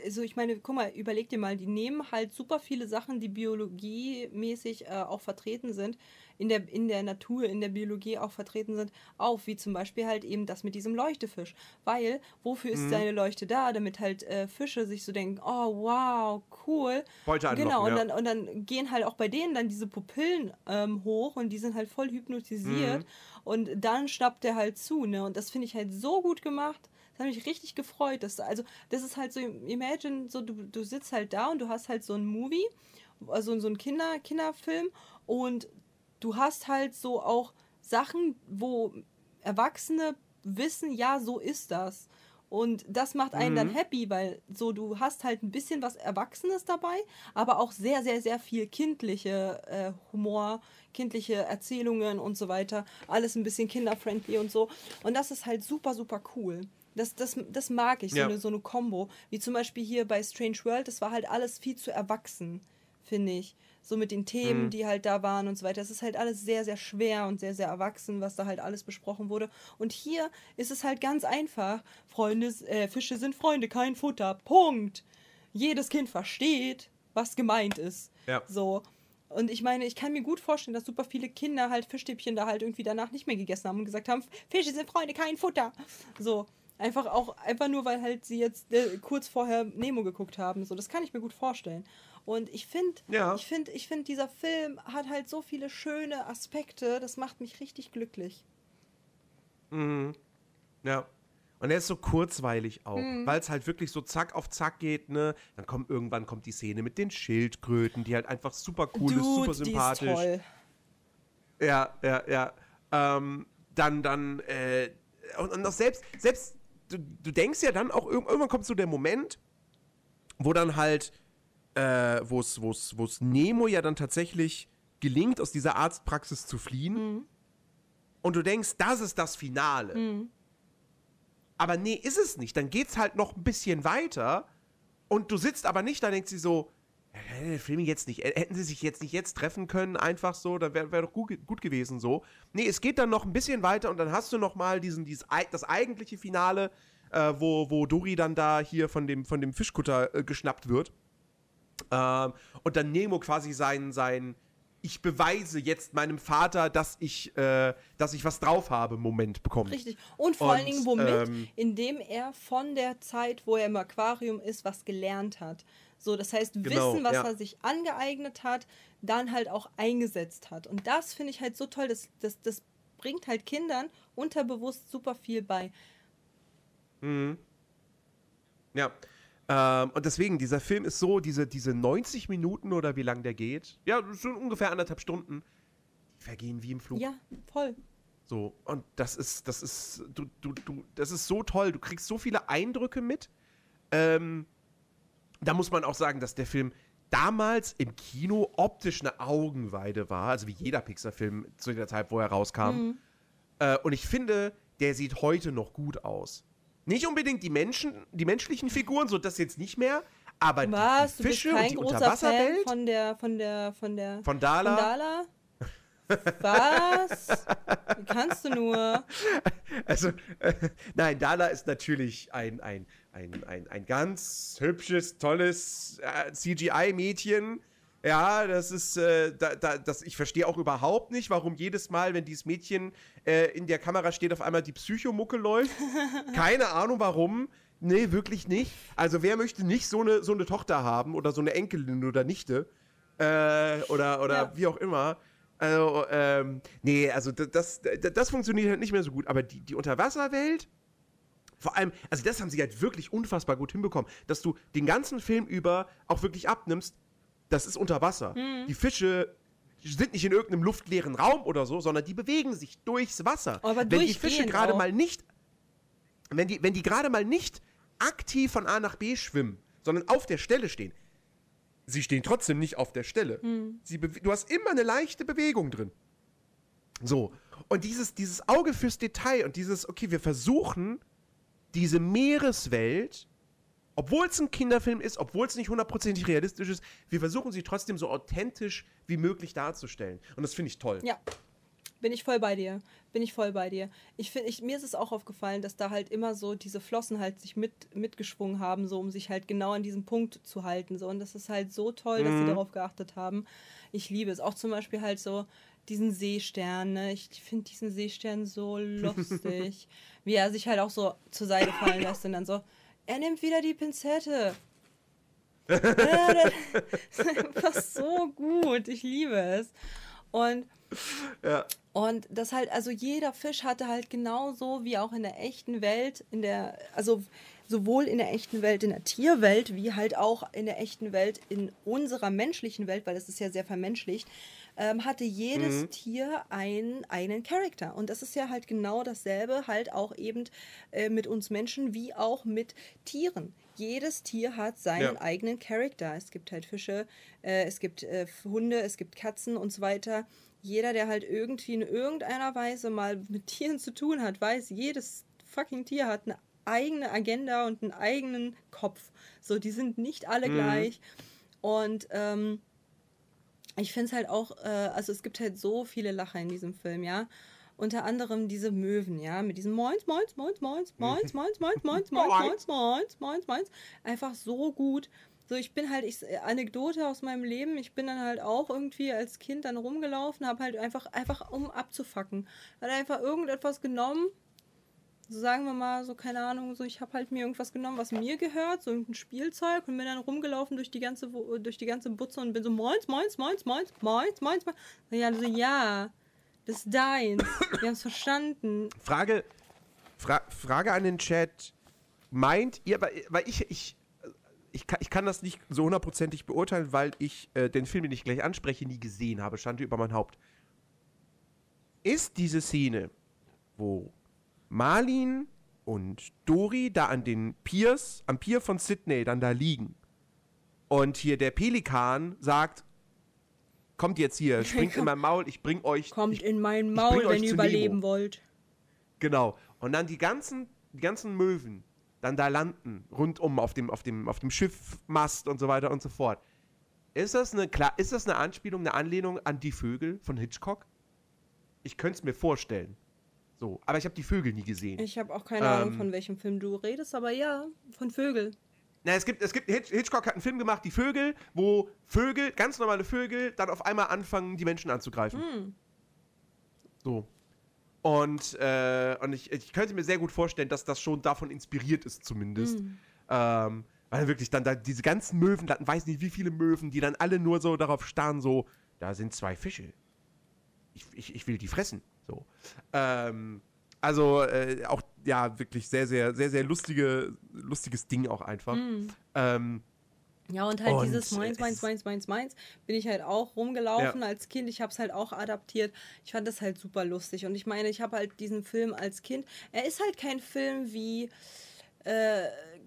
also ich meine, guck mal, überleg dir mal, die nehmen halt super viele Sachen, die biologiemäßig äh, auch vertreten sind, in der, in der Natur, in der Biologie auch vertreten sind, auf, wie zum Beispiel halt eben das mit diesem Leuchtefisch. Weil, wofür Mhm. ist seine Leuchte da? Damit halt äh, Fische sich so denken, oh wow, cool. Beute anlocken, Genau, und, ja. dann, und dann gehen halt auch bei denen dann diese Pupillen ähm, hoch und die sind halt voll hypnotisiert. Mhm. Und dann schnappt der halt zu, ne? Und das finde ich halt so gut gemacht. Das hat mich richtig gefreut. Dass, also, das ist halt so, imagine, so, du, du sitzt halt da und du hast halt so ein Movie, also so ein Kinder, Kinderfilm und du hast halt so auch Sachen, wo Erwachsene wissen, ja, so ist das. Und das macht einen dann happy, weil so du hast halt ein bisschen was Erwachsenes dabei, aber auch sehr, sehr, sehr viel kindliche äh, Humor, kindliche Erzählungen und so weiter. Alles ein bisschen kinderfriendly und so. Und das ist halt super, super cool. Das, das, das mag ich, so Ja. eine so eine Combo. Wie zum Beispiel hier bei Strange World, das war halt alles viel zu erwachsen, finde ich. So mit den Themen, die halt da waren und so weiter. Es ist halt alles sehr, sehr schwer und sehr, sehr erwachsen, was da halt alles besprochen wurde. Und hier ist es halt ganz einfach. Freunde, äh, Fische sind Freunde, kein Futter. Punkt. Jedes Kind versteht, was gemeint ist. Ja. So. Und ich meine, ich kann mir gut vorstellen, dass super viele Kinder halt Fischstäbchen da halt irgendwie danach nicht mehr gegessen haben und gesagt haben, Fische sind Freunde, kein Futter. So. Einfach auch, einfach nur, weil halt sie jetzt äh, kurz vorher Nemo geguckt haben. So, das kann ich mir gut vorstellen. Und ich finde, Ja. ich finde, ich finde, dieser Film hat halt so viele schöne Aspekte, das macht mich richtig glücklich. Ja. Und er ist so kurzweilig auch, Mhm. weil es halt wirklich so zack auf zack geht, ne? Dann kommt irgendwann kommt die Szene mit den Schildkröten, die halt einfach super cool ist, super die ist sympathisch. toll. Ja, ja, ja. Ähm, dann, dann, äh, und, und auch selbst, selbst, du, du denkst ja dann auch, irg- irgendwann kommt so der Moment, wo dann halt, äh, wo es, wo es, wo es Nemo ja dann tatsächlich gelingt, aus dieser Arztpraxis zu fliehen. Und du denkst, das ist das Finale. Aber nee, ist es nicht. Dann geht's halt noch ein bisschen weiter und du sitzt aber nicht da, denkst du so, hätte jetzt nicht, hätten sie sich jetzt nicht jetzt treffen können, einfach so, dann wäre wär doch gut, gut gewesen so. Nee, es geht dann noch ein bisschen weiter und dann hast du noch mal diesen, dieses, das eigentliche Finale, äh, wo, wo Dori dann da hier von dem, von dem Fischkutter äh, geschnappt wird. Ähm, und dann Nemo quasi sein, sein ich beweise jetzt meinem Vater, dass ich, äh, dass ich was drauf habe, Moment bekommt. Richtig. Und vor allen Und, Dingen womit? ähm, Indem er von der Zeit, wo er im Aquarium ist, was gelernt hat. So, das heißt, Genau, Wissen, was ja. er sich angeeignet hat, dann halt auch eingesetzt hat. Und das finde ich halt so toll. Das, das, das bringt halt Kindern unterbewusst super viel bei. Ja. Ähm, und deswegen, dieser Film ist so, diese, diese 90 Minuten oder wie lang der geht, ja, schon ungefähr anderthalb Stunden, die vergehen wie im Flug. Ja, voll. So, und das ist, das ist, du, du, du, das ist so toll. Du kriegst so viele Eindrücke mit. Ähm, da muss man auch sagen, dass der Film damals im Kino optisch eine Augenweide war, also wie jeder Pixar-Film zu der Zeit, wo er rauskam. Äh, und ich finde, der sieht heute noch gut aus. Nicht unbedingt die Menschen, die menschlichen Figuren, so das jetzt nicht mehr, aber Was? die Fische und die Unterwasserwelt von der, von der, von der, von Dala. von Dala? Was? Wie kannst du nur? Also, äh, nein, Dala ist natürlich ein, ein, ein, ein, ein ganz hübsches, tolles äh, CGI-Mädchen. Ja, das ist, äh, da, da, das, ich verstehe auch überhaupt nicht, warum jedes Mal, wenn dieses Mädchen äh, in der Kamera steht, auf einmal die Psychomucke läuft. Keine Ahnung warum. Nee, wirklich nicht. Also, wer möchte nicht so eine, so eine Tochter haben oder so eine Enkelin oder Nichte? Äh, oder oder Ja. wie auch immer. Also, ähm, nee, also das, das, das funktioniert halt nicht mehr so gut. Aber die, die Unterwasserwelt, vor allem, also das haben sie halt wirklich unfassbar gut hinbekommen, dass du den ganzen Film über auch wirklich abnimmst, das ist unter Wasser. Die Fische sind nicht in irgendeinem luftleeren Raum oder so, sondern die bewegen sich durchs Wasser. Aber wenn die Fische gerade mal nicht, wenn die, wenn die gerade mal nicht aktiv von A nach B schwimmen, sondern auf der Stelle stehen, sie stehen trotzdem nicht auf der Stelle. Sie bewe- du hast immer eine leichte Bewegung drin. So. Und dieses, dieses Auge fürs Detail und dieses, okay, wir versuchen, diese Meereswelt, obwohl es ein Kinderfilm ist, obwohl es nicht hundertprozentig realistisch ist, wir versuchen sie trotzdem so authentisch wie möglich darzustellen. Und das finde ich toll. Ja. bin ich voll bei dir. Bin ich voll bei dir. Ich finde, mir ist es auch aufgefallen, dass da halt immer so diese Flossen halt sich mit, mitgeschwungen haben, so um sich halt genau an diesem Punkt zu halten. So. Und das ist halt so toll, dass sie darauf geachtet haben. Ich liebe es. Auch zum Beispiel halt so diesen Seestern. Ne? Ich finde diesen Seestern so lustig. Wie er sich halt auch so zur Seite fallen lässt und dann so, er nimmt wieder die Pinzette. das ist einfach so gut. Ich liebe es. Und, Ja. und das halt, also jeder Fisch hatte halt genauso wie auch in der echten Welt, in der, also sowohl in der echten Welt, in der Tierwelt, wie halt auch in der echten Welt, in unserer menschlichen Welt, weil das ist ja sehr vermenschlicht, ähm, hatte jedes Tier einen eigenen Charakter. Und das ist ja halt genau dasselbe, halt auch eben äh, mit uns Menschen wie auch mit Tieren. Jedes Tier hat seinen Ja. eigenen Charakter. Es gibt halt Fische, äh, es gibt äh, Hunde, es gibt Katzen und so weiter. Jeder, der halt irgendwie in irgendeiner Weise mal mit Tieren zu tun hat, weiß, jedes fucking Tier hat eine eigene Agenda und einen eigenen Kopf. So, die sind nicht alle gleich. Und ähm, ich finde es halt auch, äh, also es gibt halt so viele Lacher in diesem Film, ja. Unter anderem diese Möwen, ja, mit diesem Moins, Moins, Moins, Moins, Moins, Moins, Moins, Moins, Moins, Moins, Moins, Moins, Moins. Einfach so gut. So, ich bin halt, ich, Anekdote aus meinem Leben, ich bin dann halt auch irgendwie als Kind dann rumgelaufen, habe halt einfach, einfach um abzufacken. Hat einfach irgendetwas genommen, sagen wir mal, so keine Ahnung, so ich habe halt mir irgendwas genommen, was mir gehört, so irgendein Spielzeug und bin dann rumgelaufen durch die ganze Wo- durch die ganze Butze und bin so moins, moins, moins, moins, moins, moins, moins. Ja, so ja, das ist deins. Wir haben es verstanden. Frage, Fra Frage an den Chat. Meint ihr, weil, weil ich, ich, ich, kann, ich kann das nicht so hundertprozentig beurteilen, weil ich äh, den Film, den ich gleich anspreche, nie gesehen habe. Stand über mein Haupt. Ist diese Szene, wo Marlin und Dori da an den Piers, am Pier von Sydney dann da liegen und hier der Pelikan sagt, kommt jetzt hier, springt in mein Maul, ich bring euch, Kommt ich, in mein Maul, wenn ihr überleben Nemo. wollt. Genau. Und dann die ganzen, die ganzen Möwen dann da landen, rundum auf dem, auf dem, auf dem Schiffmast und so weiter und so fort. Ist das eine, klar, ist das eine Anspielung, eine Anlehnung an die Vögel von Hitchcock? Ich könnte es mir vorstellen. So, aber ich habe die Vögel nie gesehen. Ich habe auch keine Ahnung, Ähm. von welchem Film du redest, aber ja, von Vögel. Na, es gibt, es gibt, Hitch- Hitchcock hat einen Film gemacht, die Vögel, wo Vögel, ganz normale Vögel, dann auf einmal anfangen, die Menschen anzugreifen. Hm. So. Und, äh, und ich, ich könnte mir sehr gut vorstellen, dass das schon davon inspiriert ist, zumindest. Hm. Ähm, weil wirklich dann da diese ganzen Möwen, da weiß nicht wie viele Möwen, die dann alle nur so darauf starren, so, da sind zwei Fische. Ich, ich, ich will die fressen. So. Ähm, also äh, auch, ja, wirklich sehr, sehr, sehr, sehr lustige, lustiges Ding auch einfach. Hm. Ähm, Ja, und halt Und dieses Mainz, es Mainz, ist- Mainz, Mainz, Mainz bin ich halt auch rumgelaufen als Kind. Ich habe es halt auch adaptiert. Ich fand das halt super lustig. Und ich meine, ich habe halt diesen Film als Kind. Er ist halt kein Film wie äh,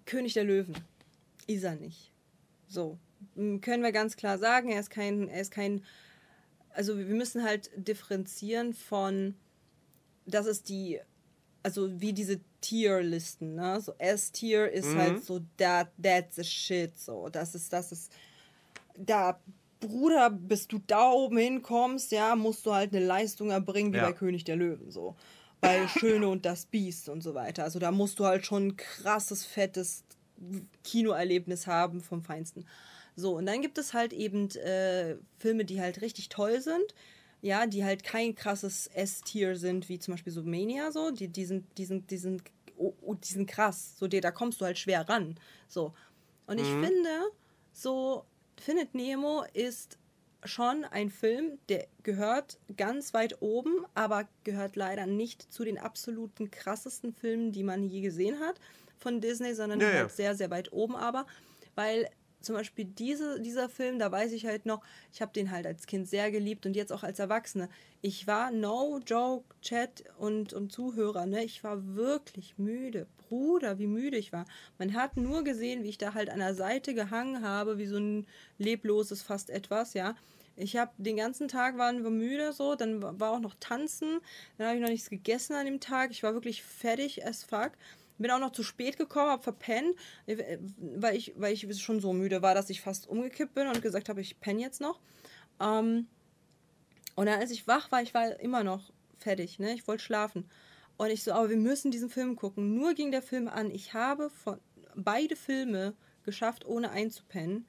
König der Löwen. Ist er nicht. So. Können wir ganz klar sagen, er ist kein, er ist kein. Also wir müssen halt differenzieren von, das ist die, also wie diese Tierlisten, ne? So S-Tier ist halt so that, that's the shit, so. Das ist, das ist, da, Bruder, bis du da oben hinkommst, ja, musst du halt eine Leistung erbringen, wie Ja. bei König der Löwen, so. Bei Schöne und das Biest und so weiter. Also da musst du halt schon ein krasses, fettes Kinoerlebnis haben vom Feinsten. So, und dann gibt es halt eben äh, Filme, die halt richtig toll sind. Ja, die halt kein krasses S-Tier sind, wie zum Beispiel so Mania, so. Die, die sind, die sind, die sind, oh, oh, die sind krass. So, die, da kommst du halt schwer ran. So. Und ich finde, so, Findet Nemo ist schon ein Film, der gehört ganz weit oben, aber gehört leider nicht zu den absoluten krassesten Filmen, die man je gesehen hat von Disney, sondern Ja, halt ja. sehr, sehr weit oben aber, weil zum Beispiel diese, dieser Film, da weiß ich halt noch, ich habe den halt als Kind sehr geliebt und jetzt auch als Erwachsene. Ich war, no joke, Chat und, und Zuhörer, ne? Ich war wirklich müde. Bruder, wie müde ich war. Man hat nur gesehen, wie ich da halt an der Seite gehangen habe, wie so ein lebloses fast etwas, ja. Ich habe den ganzen Tag waren wir müde so, dann war auch noch tanzen, dann habe ich noch nichts gegessen an dem Tag. Ich war wirklich fertig as fuck. Bin auch noch zu spät gekommen, habe verpennt, äh, weil ich, weil ich schon so müde war, dass ich fast umgekippt bin und gesagt habe, ich penne jetzt noch. Ähm, und dann, als ich wach war, ich war immer noch fertig, ne? Ich wollte schlafen. Und ich so, aber wir müssen diesen Film gucken. Nur ging der Film an. Ich habe von beide Filme geschafft, ohne einzupennen.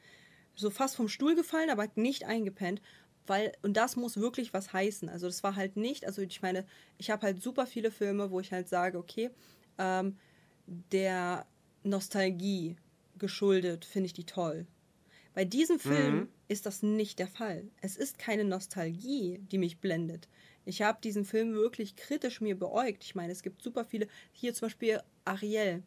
So fast vom Stuhl gefallen, aber nicht eingepennt. Weil, und das muss wirklich was heißen. Also das war halt nicht, also ich meine, ich habe halt super viele Filme, wo ich halt sage, okay, ähm, der Nostalgie geschuldet, finde ich die toll. Bei diesem Film Mhm. ist das nicht der Fall. Es ist keine Nostalgie, die mich blendet. Ich habe diesen Film wirklich kritisch mir beäugt. Ich meine, es gibt super viele. Hier zum Beispiel Ariel.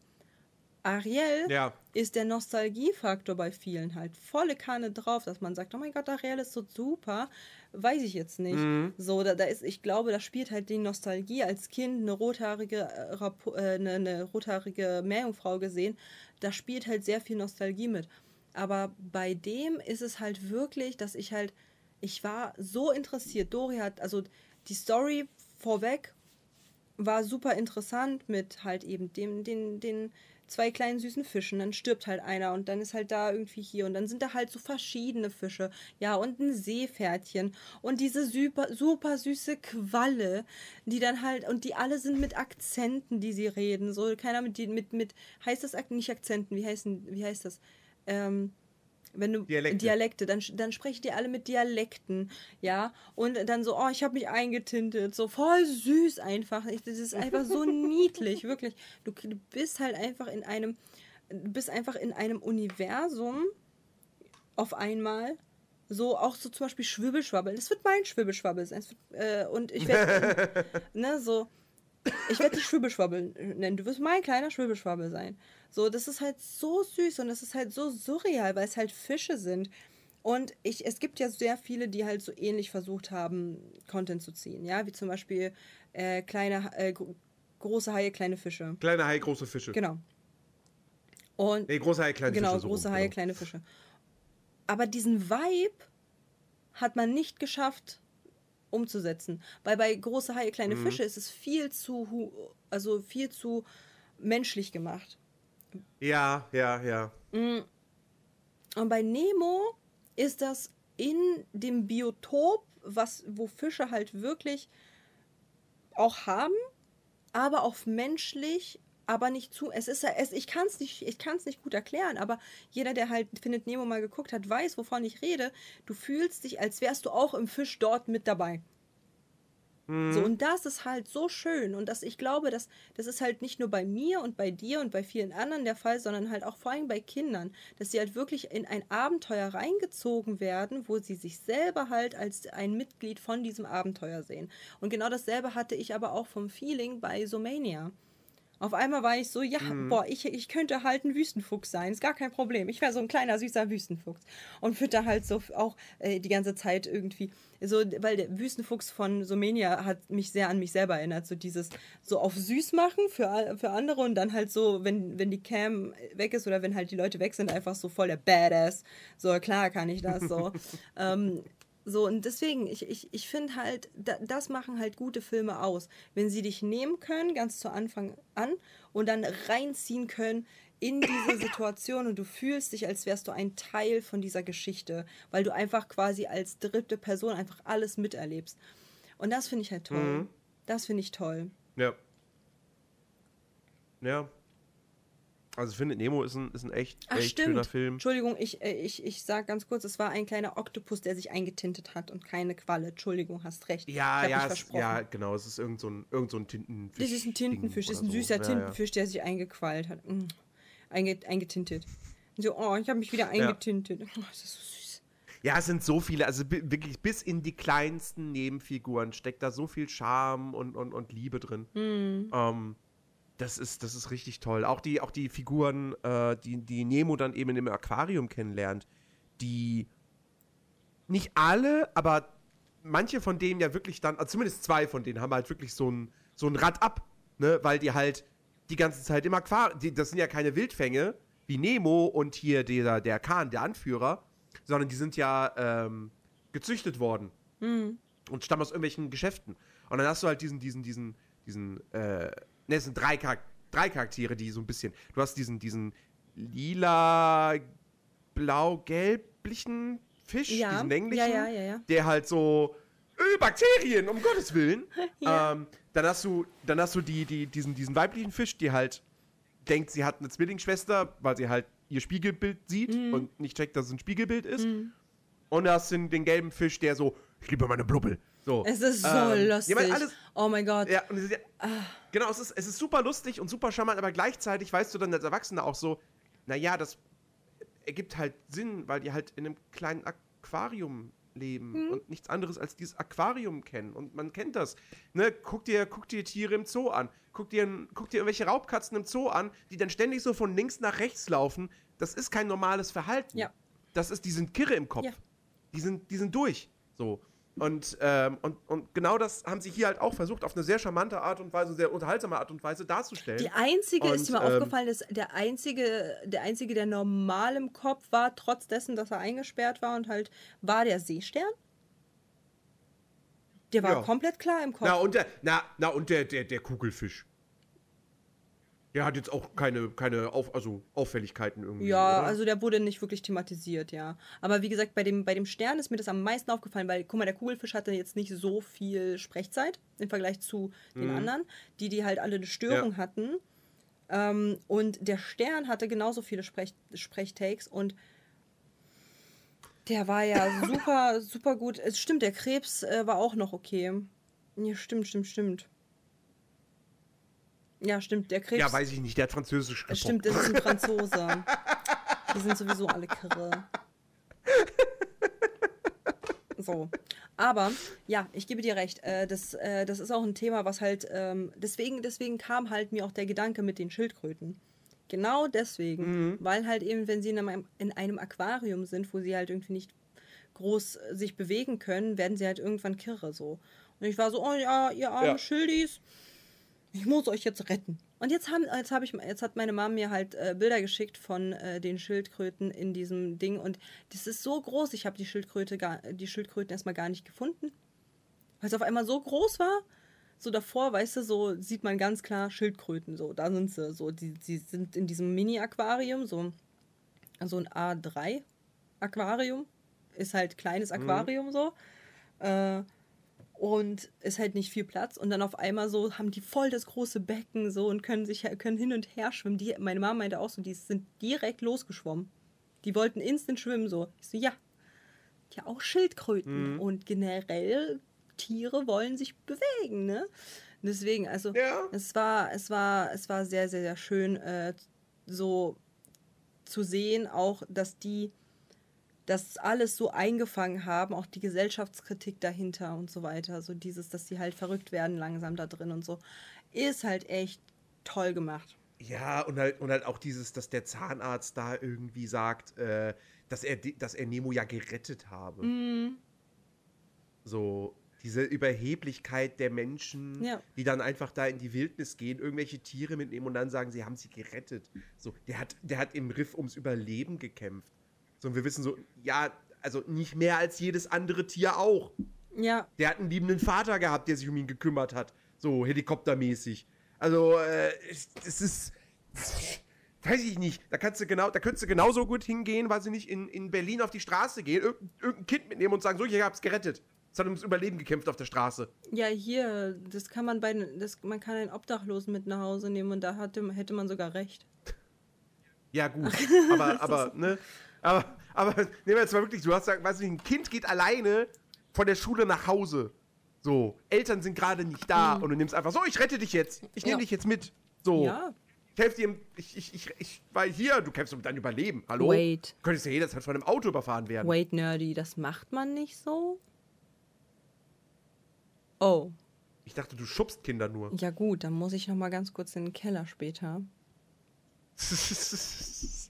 Ariel Ja. ist der Nostalgiefaktor bei vielen halt volle Kanne drauf, dass man sagt, oh mein Gott, Ariel ist so super, weiß ich jetzt nicht. Mhm. So, da, da ist, ich glaube, da spielt halt die Nostalgie als Kind eine rothaarige, äh, äh, eine, eine rothaarige Meerjungfrau gesehen, da spielt halt sehr viel Nostalgie mit. Aber bei dem ist es halt wirklich, dass ich halt, ich war so interessiert. Dori hat, also die Story vorweg war super interessant mit halt eben dem, den, den zwei kleinen süßen Fischen. Dann stirbt halt einer und dann ist halt da irgendwie hier und dann sind da halt so verschiedene Fische. Ja, und ein Seepferdchen und diese super, super süße Qualle, die dann halt, und die alle sind mit Akzenten, die sie reden. So, keiner mit, mit, mit, heißt das nicht Akzenten, wie heißen, wie heißt das? Ähm, wenn du Dialekte. Dialekte, dann, dann sprechen die alle mit Dialekten, ja. Und dann so, oh, ich habe mich eingetintet, so voll süß einfach. Ich, das ist einfach so niedlich, wirklich. Du, du bist halt einfach in einem, du bist einfach in einem Universum auf einmal. So, auch so zum Beispiel Schwibbelschwabbel. Das wird mein Schwibbelschwabbel sein. Wird, äh, und ich werde, ne, so, ich werde dich Schwibbelschwabbel nennen. Du wirst mein kleiner Schwibbelschwabbel sein. So, das ist halt so süß und das ist halt so surreal, weil es halt Fische sind. Und ich, es gibt ja sehr viele, die halt so ähnlich versucht haben, Content zu ziehen. Ja, wie zum Beispiel äh, kleine, äh, gro- große Haie, kleine Fische. Kleine Hai, große Fische. Genau. Und Nee, große Hai, kleine genau, Fische. so große rum, Haie, genau. kleine Fische. Aber diesen Vibe hat man nicht geschafft umzusetzen. Weil bei große Haie, kleine Mhm. Fische ist es viel zu, also viel zu menschlich gemacht. Ja, ja, ja. Und bei Nemo ist das in dem Biotop, was, wo Fische halt wirklich auch haben, aber auch menschlich, aber nicht zu. Es ist ja- es, ich kann es nicht, ich kann es nicht gut erklären, aber jeder, der halt findet Nemo mal geguckt hat, weiß, wovon ich rede. Du fühlst dich, als wärst du auch im Fisch dort mit dabei. So, und das ist halt so schön. Und das, ich glaube, dass, das ist halt nicht nur bei mir und bei dir und bei vielen anderen der Fall, sondern halt auch vor allem bei Kindern, dass sie halt wirklich in ein Abenteuer reingezogen werden, wo sie sich selber halt als ein Mitglied von diesem Abenteuer sehen. Und genau dasselbe hatte ich aber auch vom Feeling bei Somania. Auf einmal war ich so, ja, boah, ich, ich könnte halt ein Wüstenfuchs sein, ist gar kein Problem. Ich wäre so ein kleiner, süßer Wüstenfuchs. Und würde da halt so auch äh, die ganze Zeit irgendwie, so, weil der Wüstenfuchs von Somenia hat mich sehr an mich selber erinnert. So dieses, so auf süß machen für, für andere und dann halt so, wenn, wenn die Cam weg ist oder wenn halt die Leute weg sind, einfach so voll der Badass. So, klar kann ich das so. ähm, so, und deswegen, ich, ich, ich finde halt, da, das machen halt gute Filme aus. Wenn sie dich nehmen können, ganz zu Anfang an, und dann reinziehen können in diese Situation und du fühlst dich, als wärst du ein Teil von dieser Geschichte, weil du einfach quasi als dritte Person einfach alles miterlebst. Und das finde ich halt toll. Mhm. Das finde ich toll. Ja. Ja. Also, ich finde, Nemo ist ein, ist ein echt, Ach, echt schöner stimmt. Film. Entschuldigung, ich, äh, ich, ich sag ganz kurz, es war ein kleiner Oktopus, der sich eingetintet hat und keine Qualle. Entschuldigung, hast recht. Ja, ja, es, ja, genau. Es ist irgend so ein, irgend so ein Tintenfisch. Das ist ein Tintenfisch, das ist ein süßer so. Ja, ja. Tintenfisch, der sich eingequallt hat. Mm. Einge eingetintet. Und so, oh, ich habe mich wieder eingetintet. Oh, das ist so süß. Ja, es sind so viele, also wirklich bis in die kleinsten Nebenfiguren steckt da so viel Charme und, und, und Liebe drin. Hm. Ähm, das ist, das ist richtig toll. Auch die, auch die Figuren, äh, die, die Nemo dann eben im Aquarium kennenlernt, die nicht alle, aber manche von denen ja wirklich dann, also zumindest zwei von denen haben halt wirklich so ein, so ein Rad ab, ne, weil die halt die ganze Zeit im Aquarium, die, das sind ja keine Wildfänge wie Nemo und hier der, der Kahn, der Anführer, sondern die sind ja ähm, gezüchtet worden und stammen aus irgendwelchen Geschäften. Und dann hast du halt diesen, diesen, diesen, diesen, äh, ne, es sind drei, Charak drei Charaktere, die so ein bisschen, du hast diesen, diesen lila, blau-gelblichen Fisch, Ja, diesen länglichen, ja, ja, der halt so Öh, Bakterien, um Gottes Willen. Ähm, dann hast du, dann hast du die, die, diesen, diesen weiblichen Fisch, die halt denkt, sie hat eine Zwillingsschwester, weil sie halt ihr Spiegelbild sieht Mhm. und nicht checkt, dass es ein Spiegelbild ist. Und da hast du den, den gelben Fisch, der so, ich liebe meine Blubbel. So. Es ist so Ähm, lustig. Ja, alles, oh mein Gott. ja, es ist ja, genau, es ist, es ist super lustig und super charmant, aber gleichzeitig weißt du dann als Erwachsener auch so, naja, das ergibt halt Sinn, weil die halt in einem kleinen Aquarium leben und nichts anderes als dieses Aquarium kennen. Und man kennt das. Ne? Guck, dir, guck dir Tiere im Zoo an. Guck dir, guck dir irgendwelche Raubkatzen im Zoo an, die dann ständig so von links nach rechts laufen. Das ist kein normales Verhalten. Ja. Das ist, die sind kirre im Kopf. Ja. Die, sind, die sind durch. So. Und, ähm, und, und genau das haben sie hier halt auch versucht, auf eine sehr charmante Art und Weise, sehr unterhaltsame Art und Weise darzustellen. Die einzige, Und, ist mir ähm, aufgefallen, ist der einzige, der einzige, der normal im Kopf war, trotz dessen, dass er eingesperrt war und halt, war der Seestern. Der war Ja. komplett klar im Kopf. Na, und der, na, na, und der, der, der Kugelfisch. Der hat jetzt auch keine, keine Auf, also Auffälligkeiten irgendwie. Ja, oder? also der wurde nicht wirklich thematisiert, ja. Aber wie gesagt, bei dem, bei dem Stern ist mir das am meisten aufgefallen, weil, guck mal, der Kugelfisch hatte jetzt nicht so viel Sprechzeit im Vergleich zu den anderen, die, die halt alle eine Störung Mhm. Ja. hatten. Ähm, und der Stern hatte genauso viele Sprech Sprechtakes und der war ja super, super gut. Es stimmt, der Krebs äh, war auch noch okay. Ja, stimmt, stimmt, stimmt. Ja, stimmt, der Krebs. Ja, weiß ich nicht, der hat Französisch Es gesprochen. Stimmt, das ist ein Franzose. Die sind sowieso alle kirre. So. Aber ja, ich gebe dir recht. Äh, das, äh, das ist auch ein Thema, was halt. Ähm, deswegen, deswegen kam halt mir auch der Gedanke mit den Schildkröten. Genau deswegen. Weil halt eben, wenn sie in einem, in einem Aquarium sind, wo sie halt irgendwie nicht groß sich bewegen können, werden sie halt irgendwann kirre so. Und ich war so, oh ja, ihr armen Ja. Schildis, ich muss euch jetzt retten. Und jetzt haben, jetzt habe ich, jetzt hat meine Mama mir halt äh, Bilder geschickt von äh, den Schildkröten in diesem Ding und das ist so groß. Ich habe die Schildkröte gar, die Schildkröten erstmal gar nicht gefunden, weil es auf einmal so groß war. So davor, weißt du, so sieht man ganz klar Schildkröten. So, da sind sie. So, die, die sind in diesem Mini-Aquarium, so, so ein A3-Aquarium. Ist halt kleines Aquarium so. Äh, und ist halt nicht viel Platz und dann auf einmal so haben die voll das große Becken so und können sich können hin und her schwimmen. Die, meine Mama meinte auch so, die sind direkt losgeschwommen. Die wollten instant schwimmen so. Ich so ja, ja auch Schildkröten und generell Tiere wollen sich bewegen, ne? Deswegen also Ja. es war es war es war sehr sehr sehr schön äh, so zu sehen auch, dass die das alles so eingefangen haben, auch die Gesellschaftskritik dahinter und so weiter. So dieses, dass sie halt verrückt werden langsam da drin und so. Ist halt echt toll gemacht. Ja, und halt, und halt auch dieses, dass der Zahnarzt da irgendwie sagt, äh, dass, er, dass er Nemo ja gerettet habe. Mhm. So, diese Überheblichkeit der Menschen, Ja. die dann einfach da in die Wildnis gehen, irgendwelche Tiere mitnehmen und dann sagen, sie haben sie gerettet. So, der hat, der hat im Riff ums Überleben gekämpft. So, und wir wissen so, ja, also nicht mehr als jedes andere Tier auch. Ja, Der hat einen liebenden Vater gehabt, der sich um ihn gekümmert hat. So, helikoptermäßig. Also, äh, es ist. Weiß ich nicht. Da kannst du genau, da könntest du genauso gut hingehen, weil sie nicht in, in Berlin auf die Straße gehen, irg irgendein Kind mitnehmen und sagen, so, ich hab's gerettet. Es hat ums Überleben gekämpft auf der Straße. ja, hier, das kann man bei, das, man kann einen Obdachlosen mit nach Hause nehmen und da hatte, hätte man sogar recht. Ja, gut. Aber, aber, ne? Aber, aber, nehmen wir jetzt mal wirklich, du hast gesagt, weiß nicht, ein Kind geht alleine von der Schule nach Hause. So, Eltern sind gerade nicht da und du nimmst einfach so, ich rette dich jetzt. Ich nehme Ja. dich jetzt mit. So. Ja, Ich helfe dir, ich, ich, ich, ich war hier, du kämpfst um dein Überleben. Hallo? Wait. Du könntest ja jederzeit von einem Auto überfahren werden. wait, Nerdy, das macht man nicht so? Oh, Ich dachte, du schubst Kinder nur. ja gut, dann muss ich noch mal ganz kurz in den Keller später.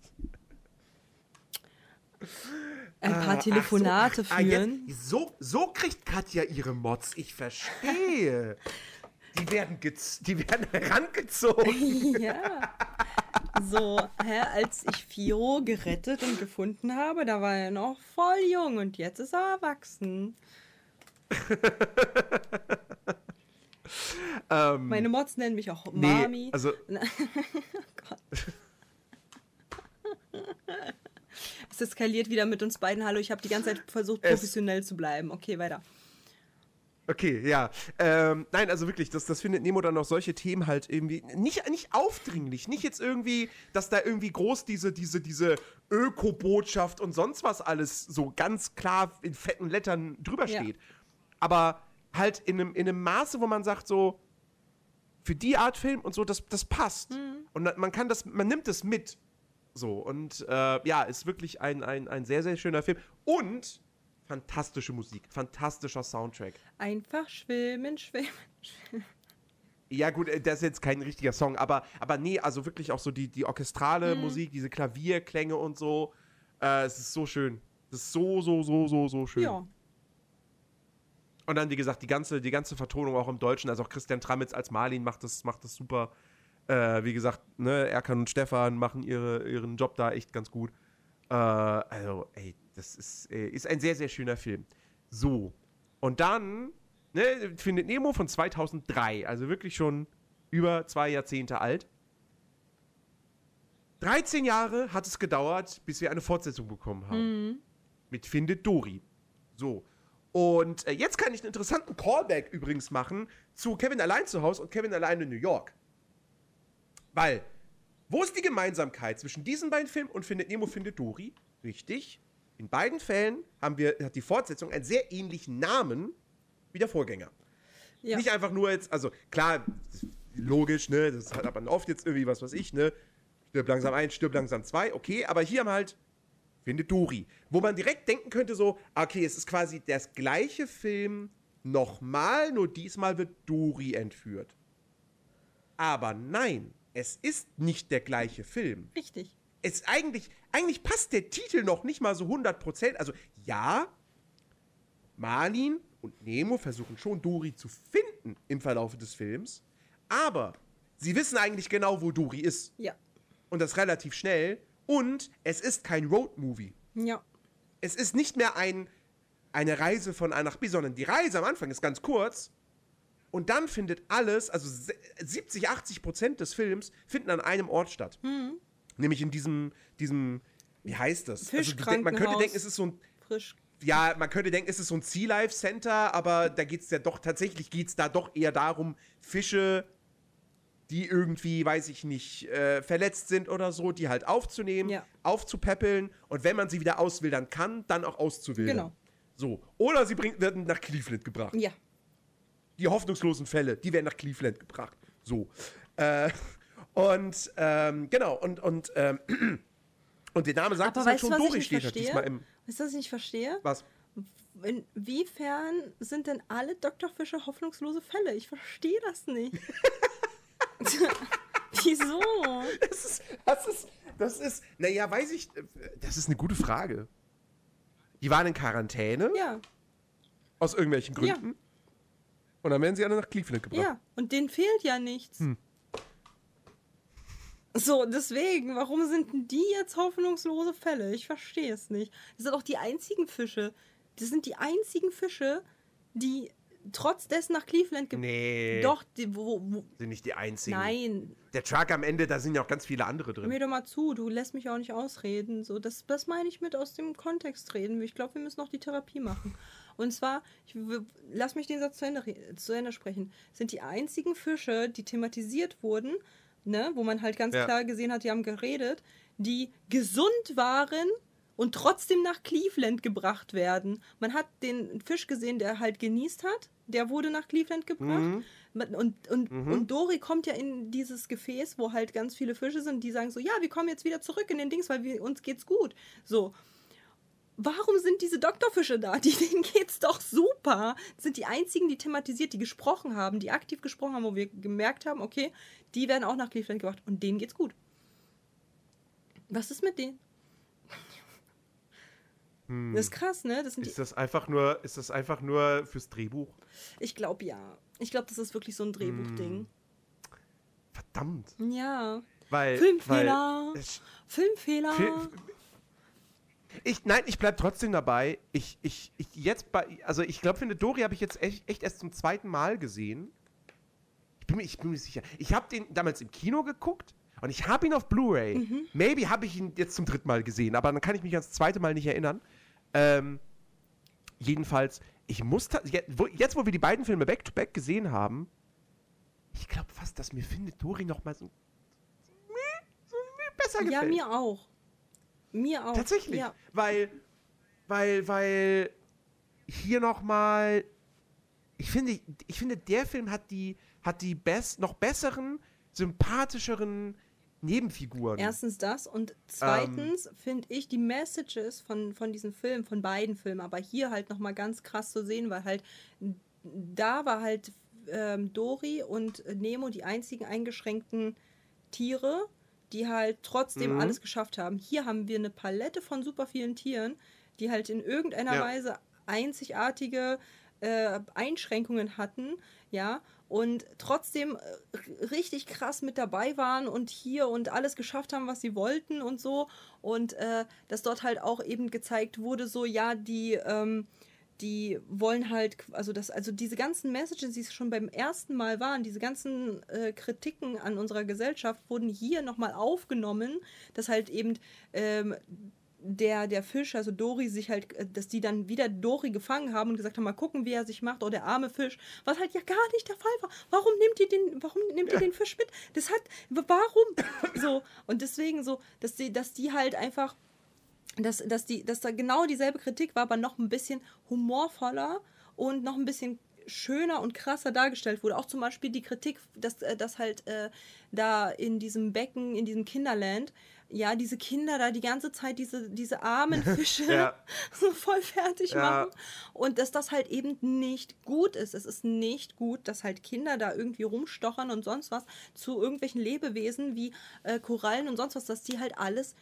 Ein paar Ah, Telefonate so, ach, ah, führen. jetzt- so, so kriegt Katja ihre Mods. Ich verstehe. die, werden die werden herangezogen. Ja. So, hä, als ich Firo gerettet und gefunden habe, da war er noch voll jung und jetzt ist er erwachsen. ähm, Meine Mods nennen mich auch nee, Mami. also, Es eskaliert wieder mit uns beiden. Hallo, ich habe die ganze Zeit versucht, Es- professionell zu bleiben. Okay, weiter. Okay, ja. Ähm, nein, also wirklich, das, das findet Nemo dann auch solche Themen halt irgendwie nicht, nicht aufdringlich, nicht jetzt irgendwie, dass da irgendwie groß diese, diese, diese Öko-Botschaft und sonst was alles so ganz klar in fetten Lettern drüber Ja. steht. Aber halt in einem, in einem Maße, wo man sagt, so, für die Art Film und so, das, das passt. Und na- man kann das, man nimmt es mit. So, und äh, ja, ist wirklich ein, ein, ein sehr, sehr schöner Film. Und fantastische Musik, fantastischer Soundtrack. Einfach schwimmen, schwimmen. Ja, gut, äh, das ist jetzt kein richtiger Song, aber, aber nee, also wirklich auch so die, die orchestrale Mhm. Musik, diese Klavierklänge und so. Äh, es ist so schön. Es ist so, so, so, so, so schön. Ja. Und dann, wie gesagt, die ganze, die ganze Vertonung auch im Deutschen, also auch Christian Tramitz als Marlin macht das, macht das super. Äh, wie gesagt, ne, Erkan und Stefan machen ihre, ihren Job da echt ganz gut. Äh, also, ey, das ist, äh, ist ein sehr, sehr schöner Film. So. Und dann, ne, findet Nemo von 2003, also wirklich schon über zwei Jahrzehnte alt. 13 Jahre hat es gedauert, bis wir eine Fortsetzung bekommen haben. Mhm. Mit Findet Dory. So. Und äh, jetzt kann ich einen interessanten Callback übrigens machen zu Kevin allein zu Hause und Kevin allein in New York. Weil, wo ist die Gemeinsamkeit zwischen diesen beiden Filmen und Findet Nemo, Findet Dory? Richtig. In beiden Fällen haben wir, hat die Fortsetzung einen sehr ähnlichen Namen wie der Vorgänger. Ja. Nicht einfach nur jetzt, also klar, logisch, ne, das hat aber oft jetzt irgendwie was weiß ich, ne, stirb langsam ein, stirb langsam zwei, okay, aber hier haben wir halt Findet Dory, wo man direkt denken könnte so, okay, es ist quasi das gleiche Film nochmal, nur diesmal wird Dory entführt. Aber nein, es ist nicht der gleiche Film Richtig. es eigentlich, eigentlich passt der Titel noch nicht mal so 100%. Also, ja, Marlin und Nemo versuchen schon, Dory zu finden im Verlauf des Films, aber sie wissen eigentlich genau, wo Dory ist. Ja. Und das relativ schnell. Und es ist kein Roadmovie. Ja. Es ist nicht mehr ein, eine Reise von A nach B, sondern die Reise am Anfang ist ganz kurz. Und dann findet alles, also se- 70, 80 Prozent des Films finden an einem Ort statt. Nämlich in diesem, diesem, wie heißt das? Also, man könnte denken, es ist so ein, Frisch. ja, man könnte denken, es ist so ein Sea Life Center, aber da geht es ja doch, tatsächlich geht es da doch eher darum, Fische, die irgendwie, weiß ich nicht, äh, verletzt sind oder so, die halt aufzunehmen, Ja. aufzupäppeln und wenn man sie wieder auswildern kann, dann auch auszuwildern. Genau. So. Oder sie bringt, werden nach Cleveland gebracht. Ja. Die hoffnungslosen Fälle, die werden nach Cleveland gebracht. So. Äh, und ähm, genau, und, und, ähm, und der Name sagt es halt schon, nicht steht halt diesmal im. Weißt du, was ich nicht verstehe? Was? Inwiefern sind denn alle Dr. Fischer hoffnungslose Fälle? Ich verstehe das nicht. Wieso? Das ist, das ist, das ist, naja, weiß ich, das ist eine gute Frage. Die waren in Quarantäne, Ja, aus irgendwelchen Ja. Und dann werden sie alle nach Cleveland gebracht. ja. Und denen fehlt ja nichts. Hm. So, deswegen, warum sind denn die jetzt hoffnungslose Fälle? Ich verstehe es nicht. Das sind auch die einzigen Fische. Das sind die einzigen Fische, die trotz dessen nach Cleveland gebracht Nee. Doch, die, wo, wo, Sind nicht die einzigen. nein, Der Truck am Ende, da sind ja auch ganz viele andere Hör drin. mir doch mal zu, du lässt mich auch nicht ausreden. So, das, das meine ich mit aus dem Kontext reden. Ich glaube, wir müssen noch die Therapie machen. Und zwar, ich, lass mich den Satz zu Ende, zu Ende sprechen. Sind die einzigen Fische, die thematisiert wurden, ne, wo man halt ganz Ja. klar gesehen hat, die haben geredet, die gesund waren und trotzdem nach Cleveland gebracht werden. Man hat den Fisch gesehen, der halt genießt hat, der wurde nach Cleveland gebracht. Mhm. Und, und, und Dory kommt ja in dieses Gefäß, wo halt ganz viele Fische sind, die sagen so, ja, wir kommen jetzt wieder zurück in den Dings, weil wir, uns geht's gut. So. Warum sind diese Doktorfische da? Die, denen geht's doch super. Das sind die einzigen, die thematisiert, die gesprochen haben, die aktiv gesprochen haben, wo wir gemerkt haben, okay, die werden auch nach Cleveland gebracht und denen geht's gut. Was ist mit denen? Das ist krass, ne? Das Ist das einfach nur, ist das einfach nur fürs Drehbuch? ich glaube ja. Ich glaube, das ist wirklich so ein Drehbuchding. Verdammt. Ja. Weil. Filmfehler. Weil Filmfehler. Fi- Ich, nein, ich bleib trotzdem dabei. Ich, ich, ich jetzt bei, also ich glaube, finde Dory habe ich jetzt echt, echt erst zum zweiten Mal gesehen. Ich bin mir, ich bin mir sicher. Ich habe den damals im Kino geguckt und ich habe ihn auf Blu-ray. Mhm. Maybe habe ich ihn jetzt zum dritten Mal gesehen, aber dann kann ich mich ans zweite Mal nicht erinnern. Ähm, jedenfalls, ich muss jetzt, wo wir die beiden Filme back to back gesehen haben, ich glaube fast, dass mir Findet Dory noch mal so, so besser gefällt. Ja, mir auch. Mir auch. Tatsächlich, ja. weil, weil, weil hier noch mal, ich finde, ich finde, der Film hat die, hat die best, noch besseren, sympathischeren Nebenfiguren. Erstens das und zweitens ähm, finde ich die Messages von, von diesem Film, von beiden Filmen, aber hier halt nochmal ganz krass zu sehen, weil halt da war halt ähm, Dory und Nemo die einzigen eingeschränkten Tiere, die halt trotzdem mhm. alles geschafft haben. Hier haben wir eine Palette von super vielen Tieren, die halt in irgendeiner ja. Weise einzigartige äh, Einschränkungen hatten, ja, und trotzdem äh, richtig krass mit dabei waren und hier und alles geschafft haben, was sie wollten und so. Und äh, dass dort halt auch eben gezeigt wurde, so, ja, die, ähm, die wollen halt, also das, also diese ganzen Messages, die es schon beim ersten Mal waren, diese ganzen äh, Kritiken an unserer Gesellschaft wurden hier nochmal aufgenommen, dass halt eben ähm, der, der Fisch, also Dori, sich halt, äh, dass die dann wieder Dori gefangen haben und gesagt haben, mal gucken, wie er sich macht, oder der arme Fisch, was halt ja gar nicht der Fall war. Warum nimmt ihr den, warum nimmt ihr den Fisch mit? Das hat, warum? so, und deswegen so, dass die, dass die halt einfach, dass, dass, die, dass da genau dieselbe Kritik war, aber noch ein bisschen humorvoller und noch ein bisschen schöner und krasser dargestellt wurde. Auch zum Beispiel die Kritik, dass, äh, dass halt äh, da in diesem Becken, in diesem Kinderland, ja, diese Kinder da die ganze Zeit diese, diese armen Fische ja. so voll fertig ja. machen. Und dass das halt eben nicht gut ist. Es ist nicht gut, dass halt Kinder da irgendwie rumstochern und sonst was zu irgendwelchen Lebewesen wie äh, Korallen und sonst was, dass die halt alles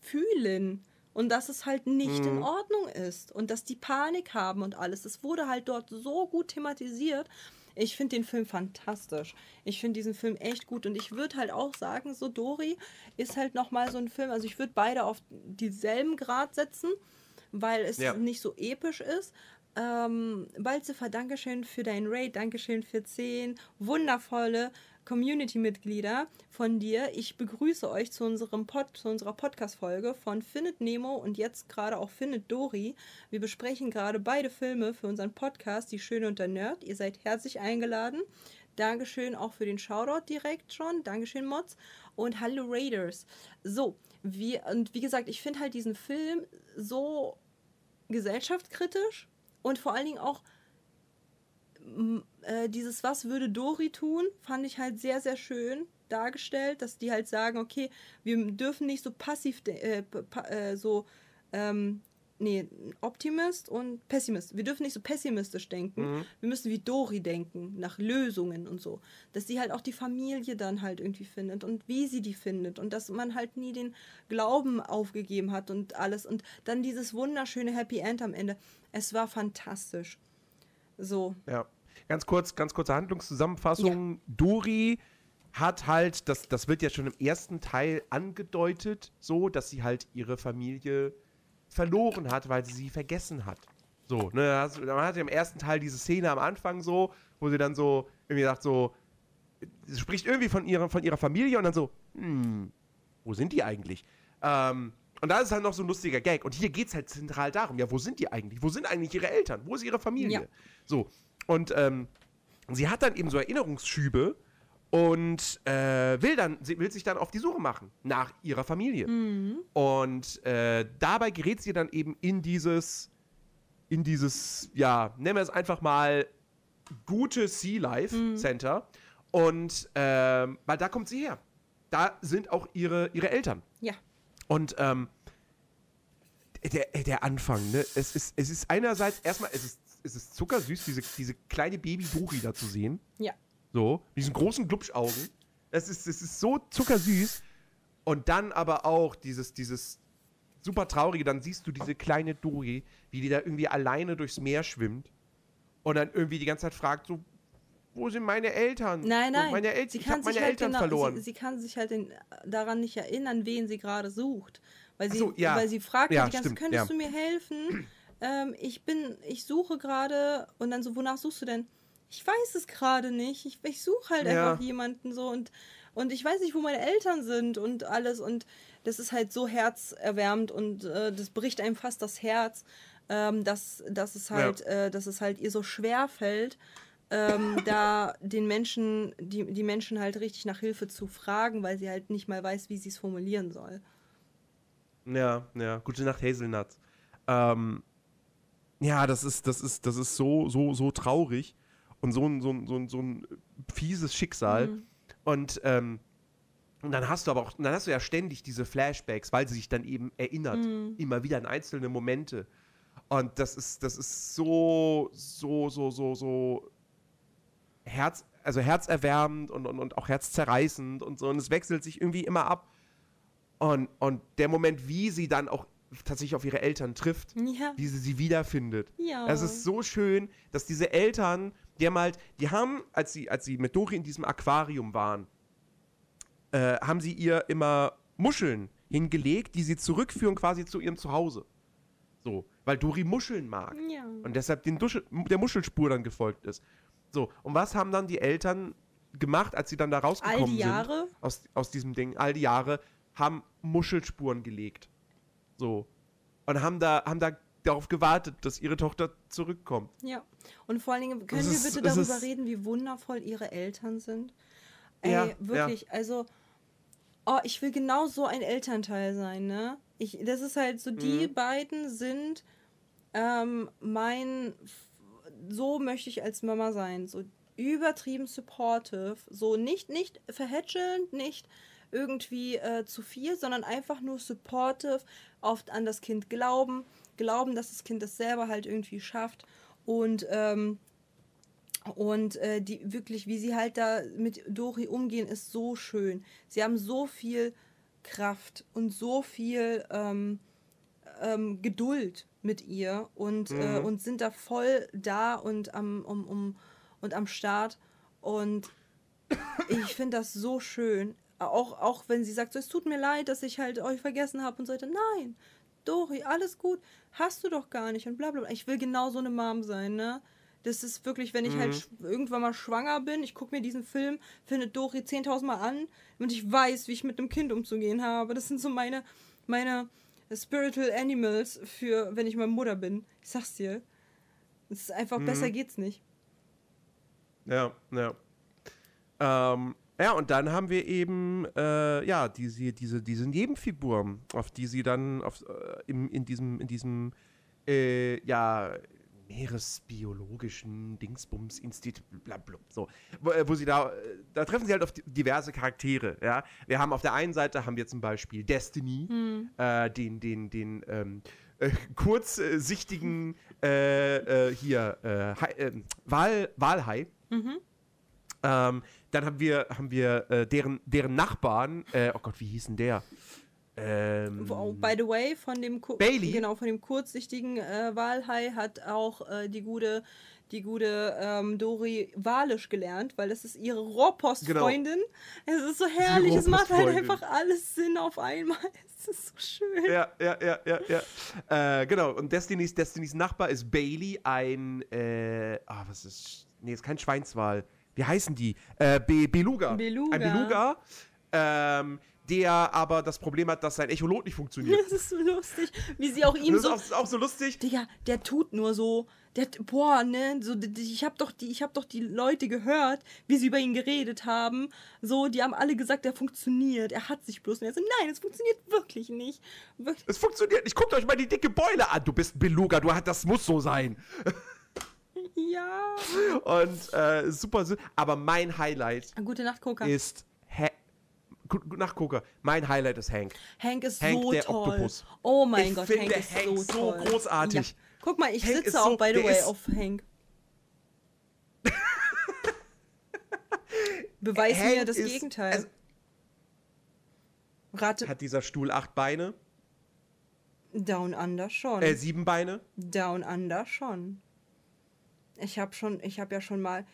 fühlen. Und dass es halt nicht mhm. in Ordnung ist. Und dass die Panik haben und alles. Es wurde halt dort so gut thematisiert. Ich finde den Film fantastisch. Ich finde diesen Film echt gut und ich würde halt auch sagen, so Dori ist halt nochmal so ein Film, also ich würde beide auf dieselben Grad setzen, weil es ja. nicht so episch ist. Ähm, Balzifer, Dankeschön für dein Raid, Dankeschön für 10 wundervolle Community-Mitglieder von dir. Ich begrüße euch zu, unserem Pod, zu unserer Podcast-Folge von Findet Nemo und jetzt gerade auch Findet Dory. Wir besprechen gerade beide Filme für unseren Podcast, Die Schöne und der Nerd. Ihr seid herzlich eingeladen. Dankeschön auch für den Shoutout direkt schon. Dankeschön, Mods. Und hallo Raiders. So, wie, und wie gesagt, ich finde halt diesen Film so gesellschaftskritisch und vor allen Dingen auch äh, dieses Was würde Dori tun, fand ich halt sehr, sehr schön dargestellt, dass die halt sagen, okay, wir dürfen nicht so passiv, äh, äh, so, ähm, nee, Optimist und Pessimist. Wir dürfen nicht so pessimistisch denken. Mhm. Wir müssen wie Dori denken, nach Lösungen und so. Dass sie halt auch die Familie dann halt irgendwie findet und wie sie die findet und dass man halt nie den Glauben aufgegeben hat und alles. Und dann dieses wunderschöne Happy End am Ende. Es war fantastisch. So. Ja. Ganz kurz, ganz kurze Handlungszusammenfassung. Ja. Dori hat halt, das, das wird ja schon im ersten Teil angedeutet, so, dass sie halt ihre Familie verloren hat, weil sie sie vergessen hat. So, ne, man hat ja im ersten Teil diese Szene am Anfang so, wo sie dann so irgendwie sagt so, sie spricht irgendwie von ihrer, von ihrer Familie und dann so, hm, wo sind die eigentlich? Ähm, und da ist halt noch so ein lustiger Gag. Und hier geht es halt zentral darum, ja, wo sind die eigentlich? Wo sind eigentlich ihre Eltern? Wo ist ihre Familie? Ja. So. Und ähm, sie hat dann eben so Erinnerungsschübe und äh, will dann, sie will sich dann auf die Suche machen nach ihrer Familie. Mhm. Und äh, dabei gerät sie dann eben in dieses, in dieses, ja, nennen wir es einfach mal gute Sea Life mhm. Center. Und äh, weil da kommt sie her. Da sind auch ihre, ihre Eltern. Und ähm, der, der Anfang, ne? Es ist, es ist einerseits erstmal, es ist, es ist zuckersüß, diese, diese kleine Baby-Dori da zu sehen. Ja. So, mit diesen großen Glubschaugen. Es ist, es ist so zuckersüß. Und dann aber auch dieses, dieses super traurige, dann siehst du diese kleine Dori, wie die da irgendwie alleine durchs Meer schwimmt. Und dann irgendwie die ganze Zeit fragt, so, wo sind meine Eltern? Nein, nein. Meine El ich habe meine halt Eltern genau, verloren. Sie, sie, kann sich halt in, daran nicht erinnern, wen sie gerade sucht. Weil sie, so, ja. weil sie fragt ja, die ganze, stimmt, könntest ja. du mir helfen? Ähm, ich bin, ich suche gerade und dann so, wonach suchst du denn? Ich weiß es gerade nicht. Ich, ich suche halt einfach jemanden so und, und ich weiß nicht, wo meine Eltern sind und alles und das ist halt so herzerwärmend und äh, das bricht einem fast das Herz. ähm, dass, dass, es halt, äh, dass es halt ihr so schwer fällt, ähm, da den Menschen, die, die Menschen halt richtig nach Hilfe zu fragen, weil sie halt nicht mal weiß, wie sie es formulieren soll. Ja, ja. Gute Nacht, Hazelnuts. Ähm, ja, das ist, das ist, das ist so, so, so traurig und so ein, so ein, so ein, so ein fieses Schicksal. Mhm. Und, ähm, und dann hast du aber auch, dann hast du ja ständig diese Flashbacks, weil sie sich dann eben erinnert, Mhm. immer wieder an einzelne Momente. Und das ist, das ist so, so, so, so, so Herz, also herzerwärmend und, und, und auch herzzerreißend und so. Und es wechselt sich irgendwie immer ab. Und, und der Moment, wie sie dann auch tatsächlich auf ihre Eltern trifft, Ja. wie sie sie wiederfindet. Ja. Es ist so schön, dass diese Eltern, die haben halt, die haben, als sie, als sie mit Dori in diesem Aquarium waren, äh, haben sie ihr immer Muscheln hingelegt, die sie zurückführen quasi zu ihrem Zuhause. So, weil Dori Muscheln mag. Ja. Und deshalb den Duschel, der Muschelspur dann gefolgt ist. So, und was haben dann die Eltern gemacht, als sie dann da rausgekommen All die Jahre? sind aus, aus diesem Ding, all die Jahre, haben Muschelspuren gelegt. So. Und haben da, haben da darauf gewartet, dass ihre Tochter zurückkommt. Ja. Und vor allen Dingen, können Es wir ist- bitte es darüber ist- reden, wie wundervoll ihre Eltern sind? Ey, Ja, wirklich, also, oh, ich will genau so ein Elternteil sein, ne? Ich, das ist halt so, die Mhm. beiden sind ähm, mein, so möchte ich als Mama sein, so übertrieben supportive, so nicht, nicht verhätschelnd, nicht irgendwie äh, zu viel, sondern einfach nur supportive, oft an das Kind glauben, glauben, dass das Kind das selber halt irgendwie schafft und ähm, und äh, die wirklich, wie sie halt da mit Dori umgehen, ist so schön. Sie haben so viel Kraft und so viel ähm, ähm, Geduld mit ihr und, äh, Mhm. und sind da voll da und am, um, um, und am Start. Und ich finde das so schön. Auch, auch wenn sie sagt, so, es tut mir leid, dass ich halt euch vergessen habe und so weiter. Nein, Dori, alles gut. Hast du doch gar nicht und bla bla bla. Ich will genau so eine Mom sein, ne? Das ist wirklich, wenn ich halt sch- irgendwann mal schwanger bin, ich gucke mir diesen Film, finde Dori 10.000 Mal an und ich weiß, wie ich mit einem Kind umzugehen habe. Das sind so meine, meine Spiritual Animals für, wenn ich mal Mutter bin. Ich sag's dir. Es ist einfach, besser geht's nicht. Ja, ja. Ähm, ja, und dann haben wir eben, äh, ja, diese, diese, diese Nebenfigur, auf die sie dann auf, äh, im, in diesem, in diesem, äh, ja, meeresbiologischen Dingsbums-Institut, blablabla, so, wo, äh, wo sie da, äh, da treffen sie halt auf di- diverse Charaktere, ja. Wir haben auf der einen Seite haben wir zum Beispiel Destiny, äh, den, den, den, ähm, äh, kurzsichtigen, äh, äh, hier, äh, Hai, äh, Wal, Walhai, ähm, dann haben wir, haben wir deren, deren Nachbarn, äh, oh Gott, wie hieß denn der? Ähm, By the way, von dem Ku- Bailey? genau von dem kurzsichtigen äh, Walhai hat auch äh, die gute die gute ähm, Dori Walisch gelernt, weil das ist ihre Rohrpostfreundin. Es ist so herrlich, es macht halt einfach alles Sinn auf einmal. Es ist so schön. ja, ja, ja, ja, ja. Äh, genau, und Destinys, Destinys Nachbar ist Bailey, ein, äh, ah, was ist, nee, ist kein Schweinswal. Wie heißen die? Äh, Be Beluga. Beluga. Ein Beluga, ähm, der aber das Problem hat, dass sein Echolot nicht funktioniert. Das ist so lustig, wie sie auch ihm das so ist auch, so lustig. Digga, der tut nur so. Der, boah, ne, so, ich hab doch die, ich hab doch die Leute gehört, wie sie über ihn geredet haben. So, die haben alle gesagt, er funktioniert. Er hat sich bloß. Und er so, nein, es funktioniert wirklich nicht. Wirklich. Es funktioniert nicht. Guckt euch mal die dicke Beule an. Du bist ein Beluga, du, das muss so sein. Ja. Und äh, super, aber mein Highlight Gute Nacht, Coca. ist Nachgucker. Mein Highlight ist Hank. Hank ist Hank, so der toll. Oktopus. Oh mein Ich Gott, finde Hank ist Hank so so toll. großartig. Ja. Guck mal, ich Hank sitze auch, so- by the way, auf Hank. Beweis mir Hank das ist- Gegenteil. also- Rate. Hat dieser Stuhl acht Beine? Down Under schon. Äh, sieben Beine? Down Under schon. Ich habe schon, ich habe ja schon mal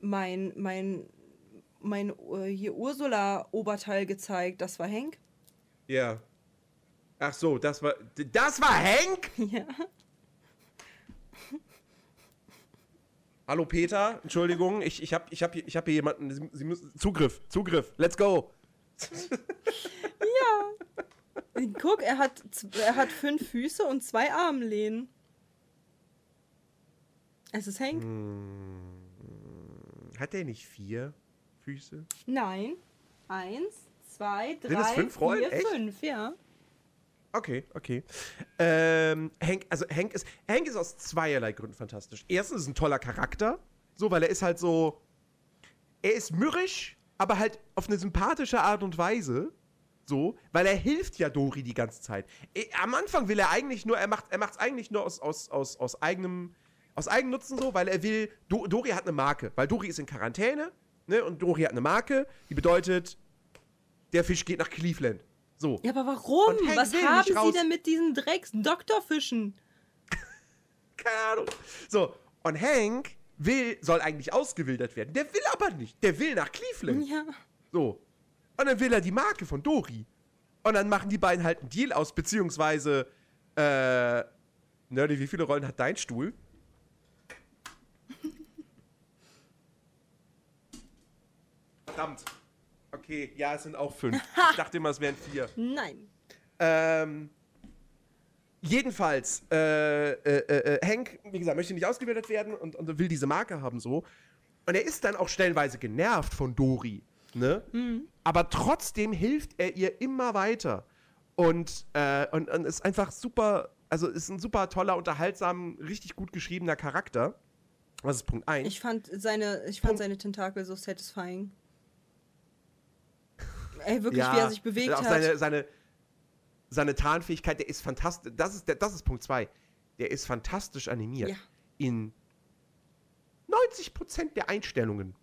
mein, mein, mein äh, hier Ursula-Oberteil gezeigt. Das war Hank. Ja. Ach so, das war. Das war Hank? Ja. Hallo Peter, Entschuldigung, ich, ich habe ich hab, hier- ich hab hier jemanden. Sie, Sie müssen, Zugriff, Zugriff, let's go. Guck, er hat, er hat fünf Füße und zwei Armlehnen. Es ist Hank. Hat der nicht vier Füße? Nein. Eins, zwei, drei, Sind es fünf Rollen? vier, Echt? fünf, ja. Okay, okay. Ähm, Hank, also Hank ist, Hank ist aus zweierlei Gründen fantastisch. Erstens ist er ein toller Charakter, so, weil er ist halt so, er ist mürrisch, aber halt auf eine sympathische Art und Weise, so, weil er hilft ja Dori die ganze Zeit. Eh, Am Anfang will er eigentlich nur, er macht, er macht's eigentlich nur aus, aus, aus, aus eigenem, aus Eigennutzen so, weil er will, Do, Dori hat eine Marke, weil Dori ist in Quarantäne, ne, und Dori hat eine Marke, die bedeutet, der Fisch geht nach Cleveland. So. Ja, aber warum? Was haben sie raus. denn mit diesen Drecks-Doktorfischen? keine Ahnung. So, und Hank will, soll eigentlich ausgewildert werden. Der will aber nicht. Der will nach Cleveland. Ja. So. Und dann will er die Marke von Dori. Und dann machen die beiden halt einen Deal aus, beziehungsweise, äh, Nerdy, wie viele Rollen hat dein Stuhl? Verdammt. Okay, ja, es sind auch fünf. Ich dachte immer, es wären vier. Nein. Ähm, jedenfalls, äh, äh, äh, Hank, wie gesagt, möchte nicht ausgewählt werden und, und will diese Marke haben so. Und er ist dann auch stellenweise genervt von Dori, ne? Aber trotzdem hilft er ihr immer weiter. Und, äh, und, und ist einfach super, also ist ein super toller, unterhaltsam, richtig gut geschriebener Charakter. Das ist Punkt 1. Ich fand seine, ich fand Punkt- seine Tentakel so satisfying. Ey, wirklich, wie er sich bewegt auch hat. Seine, seine, seine Tarnfähigkeit, der ist fantastisch. Das ist, der, das ist Punkt 2. Der ist fantastisch animiert. Ja. In 90% der Einstellungen,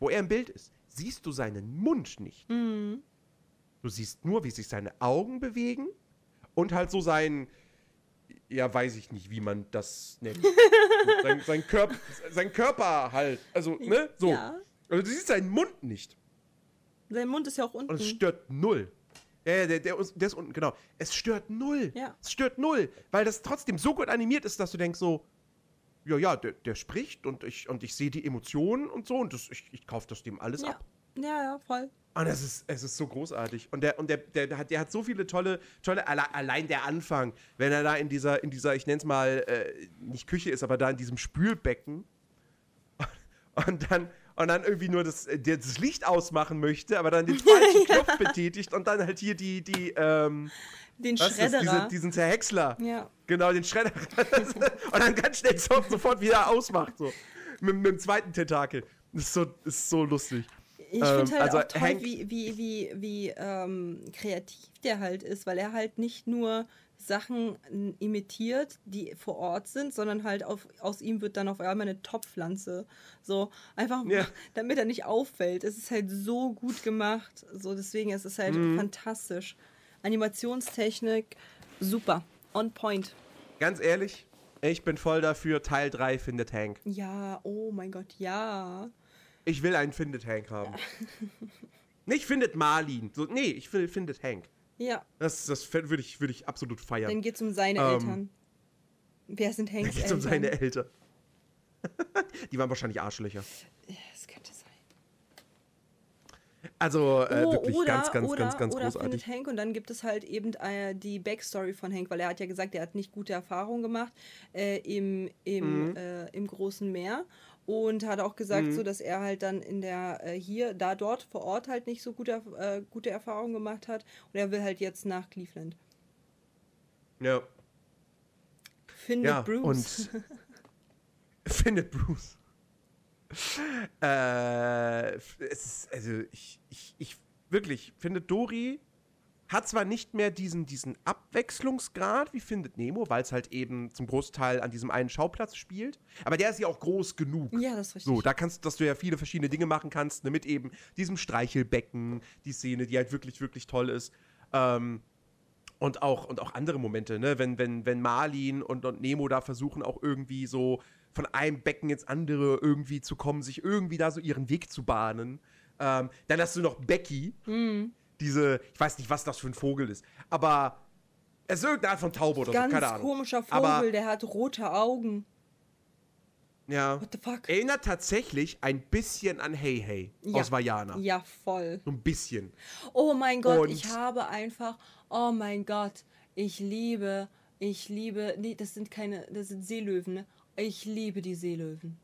wo er im Bild ist, siehst du seinen Mund nicht. Mhm. Du siehst nur, wie sich seine Augen bewegen und halt so sein, ja, weiß ich nicht, wie man das nennt. sein, sein, Körp, sein Körper halt, also, ne, so. Ja. Also du siehst seinen Mund nicht. Sein Mund ist ja auch unten. Und es stört null. Ja, der, der, ist- der ist unten, genau. Es stört null. Ja. Es stört null, weil das trotzdem so gut animiert ist, dass du denkst so, ja, ja, der, der spricht und ich, und ich sehe die Emotionen und so und das, ich, ich kaufe das dem alles ja. ab. ja, ja, voll. Und es ist, es ist so großartig. Und der, und der, der, der, hat, der hat so viele tolle, tolle, alle- allein der Anfang, wenn er da in dieser, in dieser, ich nenne es mal, äh, nicht Küche ist, aber da in diesem Spülbecken und dann, und dann irgendwie nur das, äh, das Licht ausmachen möchte, aber dann den falschen Knopf betätigt und dann halt hier die, die, ähm, Den das, diese, Schredderer. diesen Zerhäcksler. ja. Genau, den Schredder. und dann ganz schnell so, sofort wieder ausmacht. So. Mit, mit dem zweiten Tentakel. Das ist so, das ist so lustig. Ich Ähm, finde halt also auch toll, Hank- wie, wie, wie, wie ähm, kreativ der halt ist, weil er halt nicht nur Sachen imitiert, die vor Ort sind, sondern halt auf, aus ihm wird dann auf einmal eine Topfpflanze. So, einfach, Ja. damit er nicht auffällt. Es ist halt so gut gemacht. So, deswegen ist es halt Mhm. fantastisch. Animationstechnik, super. On point. Ganz ehrlich, ich bin voll dafür, Teil 3 findet Hank. Ja, oh mein Gott, ja. Ich will einen findet Hank haben. Nicht findet Marlin. So, nee, ich will findet Hank. Ja, Das, das würde ich, würd ich absolut feiern. dann geht es um seine Ähm, Eltern. Wer sind Hanks Eltern? um seine Eltern. Die waren wahrscheinlich Arschlöcher. Das könnte sein. Also äh, Oh, wirklich oder, ganz, ganz, oder, ganz, ganz oder großartig. findet Hank und dann gibt es halt eben äh, die Backstory von Hank, weil er hat ja gesagt, er hat nicht gute Erfahrungen gemacht äh, im, im, Mhm. äh, im großen Meer und hat auch gesagt, so dass er halt dann in der äh, hier, da dort vor Ort halt nicht so gute, äh, gute Erfahrungen gemacht hat und er will halt jetzt nach Cleveland. Ja, Findet ja Bruce. und findet Bruce. Äh, es ist, also ich, ich, ich wirklich finde Dory hat zwar nicht mehr diesen, diesen Abwechslungsgrad wie findet Nemo, weil es halt eben zum Großteil an diesem einen Schauplatz spielt, aber der ist ja auch groß genug. ja, das ist richtig. So, da kannst, dass du ja viele verschiedene Dinge machen kannst, ne, mit eben diesem Streichelbecken, die Szene, die halt wirklich, wirklich toll ist. Ähm, und auch, und auch andere Momente, ne, wenn, wenn, wenn Marlin und, und Nemo da versuchen, auch irgendwie so von einem Becken ins andere irgendwie zu kommen, sich irgendwie da so ihren Weg zu bahnen. Ähm, dann hast du noch Becky, Mhm. Diese, ich weiß nicht, was das für ein Vogel ist, aber es ist irgendeine Art von Taube oder Ganz so, keine Ahnung. komischer Vogel, Aber- der hat rote Augen. Ja. What the fuck? Erinnert tatsächlich ein bisschen an Hey Hey Ja. aus Vajana. Ja, voll. So ein bisschen. Oh mein Gott, Und- ich habe einfach, oh mein Gott, ich liebe, ich liebe, nee, das sind keine, das sind Seelöwen, ne? Ich liebe die Seelöwen.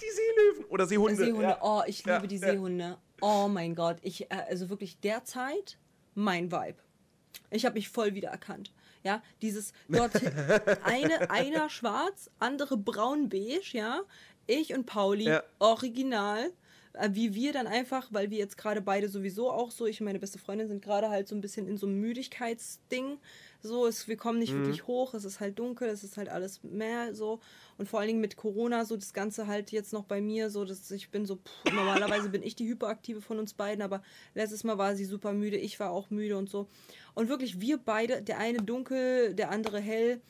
Die Seelöwen oder Seehunde. Seehunde, ja. oh, ich liebe Ja, die. Seehunde. Oh mein Gott, ich, äh, also wirklich derzeit mein Vibe. Ich habe mich voll wiedererkannt. Ja, dieses dort eine, einer schwarz, andere braun-beige, ja. Ich und Pauli, Ja. original. Äh, Wie wir dann einfach, weil wir jetzt gerade beide sowieso auch so, ich und meine beste Freundin sind gerade halt so ein bisschen in so einem Müdigkeitsding. So, es, wir kommen nicht Mhm. wirklich hoch, es ist halt dunkel, es ist halt alles mehr so. Und vor allen Dingen mit Corona, so das Ganze halt jetzt noch bei mir, so dass ich bin so, pff, normalerweise bin ich die Hyperaktive von uns beiden, aber letztes Mal war sie super müde, ich war auch müde und so. Und wirklich, wir beide, der eine dunkel, der andere hell,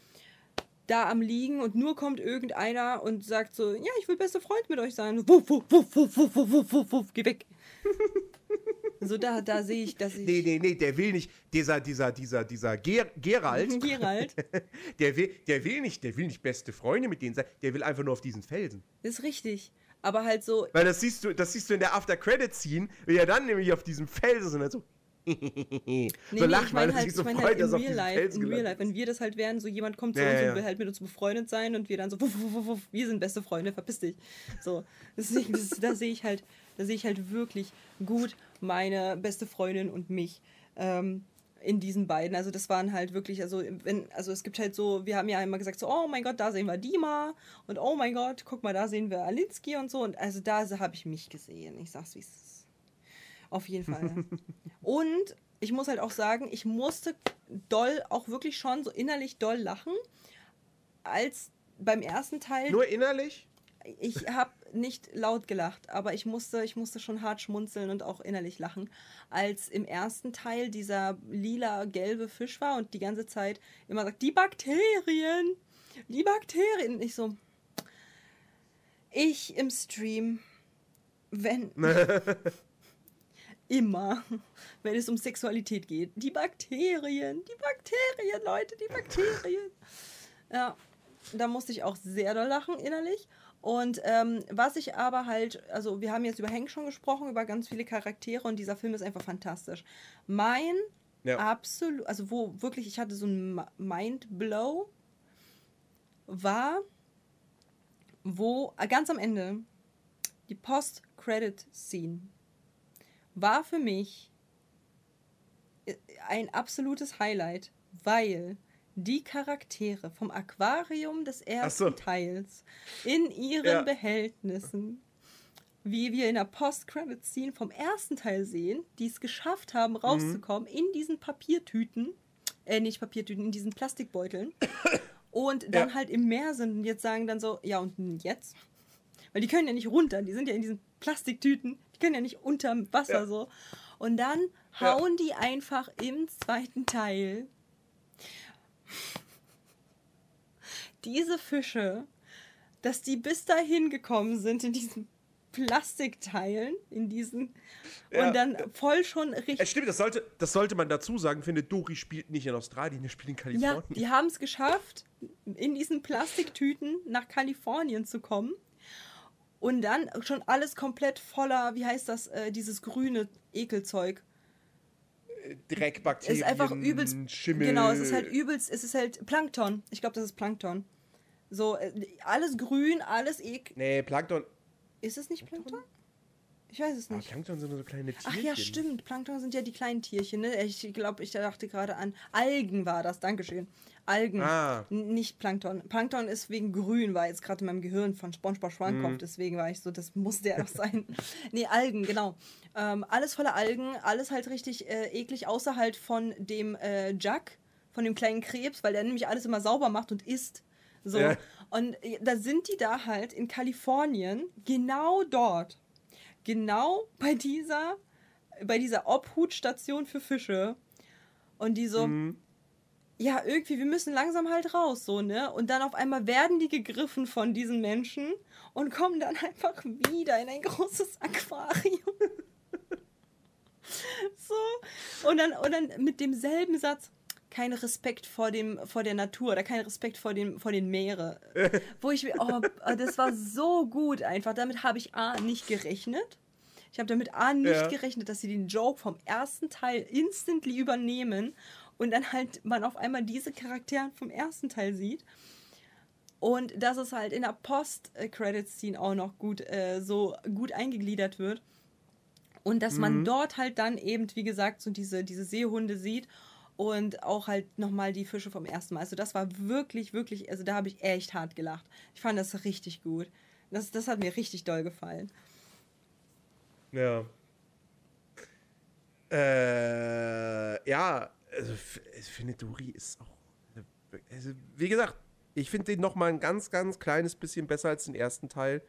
da am Liegen und nur kommt irgendeiner und sagt so, ja, ich will bester Freund mit euch sein. Wuff, wuff, wuff, wuff, wuff, wuff, wuff, wuff, wuff, geh weg. so, da, da sehe ich, dass ich... Nee, nee, nee, der will nicht, dieser, dieser, dieser, dieser Ger Gerald, Gerald. der, will, der will nicht, der will nicht beste Freunde mit denen sein, der will einfach nur auf diesen Felsen. Das ist richtig aber halt so. Weil das siehst du, das siehst du in der After Credit Scene, wie er dann nämlich auf diesem Felsen ist und dann so, Nee, so nee, lacht, ich meine halt, so ich mein freut, halt in real life, in real life, wenn wir das halt wären, so jemand kommt zu Ja, uns ja. und will halt mit uns befreundet sein und wir dann so, wuff, wuff, wuff, wir sind beste Freunde, verpiss dich. So, deswegen, das, da sehe ich halt, da sehe ich halt wirklich gut meine beste Freundin und mich. Ähm, in diesen beiden. Also das waren halt wirklich, also wenn, also es gibt halt so, wir haben ja einmal gesagt, so, oh mein Gott, da sehen wir Dima und oh mein Gott, guck mal, da sehen wir Alinsky und so. Und also da habe ich mich gesehen. Ich sag's, wie es ist. Auf jeden Fall. und ich muss halt auch sagen, ich musste doll, auch wirklich schon so innerlich doll lachen, als beim ersten Teil Nur innerlich? ich habe nicht laut gelacht, aber ich musste, ich musste schon hart schmunzeln und auch innerlich lachen, als im ersten Teil dieser lila-gelbe Fisch war und die ganze Zeit immer sagt, die Bakterien, die Bakterien. Und ich so, ich im Stream, wenn immer, wenn es um Sexualität geht, die Bakterien, die Bakterien, Leute, die Bakterien. Ja, da musste ich auch sehr doll lachen innerlich. Und ähm, was ich aber halt, also wir haben jetzt über Hank schon gesprochen, über ganz viele Charaktere und dieser Film ist einfach fantastisch. Mein Ja. absolut, also wo wirklich, ich hatte so ein Mindblow, war, wo äh, ganz am Ende die Post-Credit-Scene war für mich äh, ein absolutes Highlight, weil die Charaktere vom Aquarium des ersten so. Teils in ihren Ja. Behältnissen, wie wir in der Post-Credit-Scene vom ersten Teil sehen, die es geschafft haben, rauszukommen in diesen Papiertüten, äh, nicht Papiertüten, in diesen Plastikbeuteln und dann Ja. halt im Meer sind und jetzt sagen dann so, ja und jetzt? Weil die können ja nicht runter, die sind ja in diesen Plastiktüten, die können ja nicht unterm Wasser Ja. so. Und dann Ja. hauen die einfach im zweiten Teil diese Fische, dass die bis dahin gekommen sind in diesen Plastikteilen, in diesen Ja. und dann voll schon Es richtig. stimmt, das sollte, das sollte man dazu sagen. Ich finde, Dori spielt nicht in Australien, er spielt in Ja, Kalifornien. die haben es geschafft, in diesen Plastiktüten nach Kalifornien zu kommen. Und dann schon alles komplett voller, wie heißt das, äh, dieses grüne Ekelzeug. Dreck, Es Bakterien, ist einfach übelst. Schimmel. Genau, es ist halt übelst, es ist halt Plankton. Ich glaube, das ist Plankton. So, äh, alles grün, alles ekel. Nee, Plankton. Ist es nicht Plankton? Ich weiß es nicht. Plankton sind nur so kleine Tierchen. Ach ja, stimmt. Plankton sind ja die kleinen Tierchen, ne? Ich glaube, ich dachte gerade an Algen war das. Dankeschön. Algen. Ah. Nicht Plankton. Plankton ist wegen grün, war jetzt gerade in meinem Gehirn von SpongeBob Schwammkopf. Mhm. Deswegen war ich so, das muss der doch sein. nee, Algen, genau. Ähm, alles voller Algen, alles halt richtig äh, eklig, außer halt von dem äh, Jack, von dem kleinen Krebs, weil der nämlich alles immer sauber macht und isst. So. Ja. Und äh, da sind die da halt in Kalifornien, genau dort genau bei dieser, bei dieser Obhutstation für Fische. Und die so, Mhm. ja, irgendwie, wir müssen langsam halt raus, so, ne? Und dann auf einmal werden die gegriffen von diesen Menschen und kommen dann einfach wieder in ein großes Aquarium. so. Und dann, und dann mit demselben Satz, kein Respekt vor, dem, vor der Natur oder kein Respekt vor, dem, vor den Meeren. Wo ich mir, oh, das war so gut einfach. Damit habe ich A nicht gerechnet. Ich habe damit A nicht Ja. gerechnet, dass sie den Joke vom ersten Teil instantly übernehmen und dann halt man auf einmal diese Charaktere vom ersten Teil sieht. Und dass es halt in der Post-Credit-Scene auch noch gut äh, so gut eingegliedert wird. Und dass man Mhm. dort halt dann eben, wie gesagt, so diese, diese Seehunde sieht und auch halt nochmal die Fische vom ersten Mal. Also das war wirklich, wirklich, also da habe ich echt hart gelacht. Ich fand das richtig gut. Das, das hat mir richtig doll gefallen. Ja. Äh, ja, also ich finde Dori ist auch. Also, wie gesagt, ich finde den noch mal ein ganz, ganz kleines bisschen besser als den ersten Teil.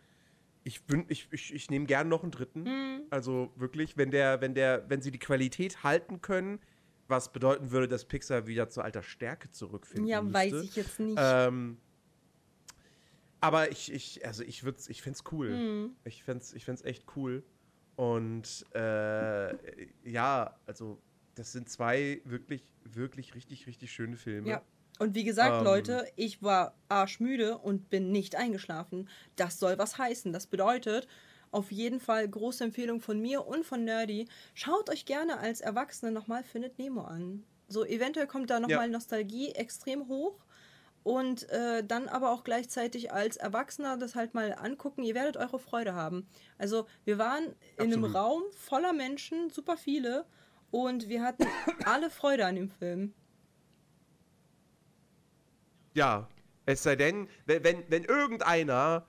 Ich, ich, ich, ich nehme gern noch einen dritten. Also wirklich, wenn der, wenn der, wenn sie die Qualität halten können, was bedeuten würde, dass Pixar wieder zu alter Stärke zurückfinden Ja, müsste. weiß ich jetzt nicht. Ähm, aber ich, ich, also ich würde ich find's cool. Mhm. Ich find's, ich find's echt cool. Und äh, ja, also das sind zwei wirklich, wirklich richtig, richtig schöne Filme. Ja. Und wie gesagt, Ähm. Leute, ich war arschmüde und bin nicht eingeschlafen. Das soll was heißen. Das bedeutet, auf jeden Fall große Empfehlung von mir und von Nerdy. Schaut euch gerne als Erwachsene nochmal Findet Nemo an. So, eventuell kommt da nochmal Ja. Nostalgie extrem hoch. Und äh, dann aber auch gleichzeitig als Erwachsener das halt mal angucken. Ihr werdet eure Freude haben. Also, wir waren in einem. Raum voller Menschen, super viele. Und wir hatten alle Freude an dem Film. Ja, es sei denn, wenn, wenn, wenn irgendeiner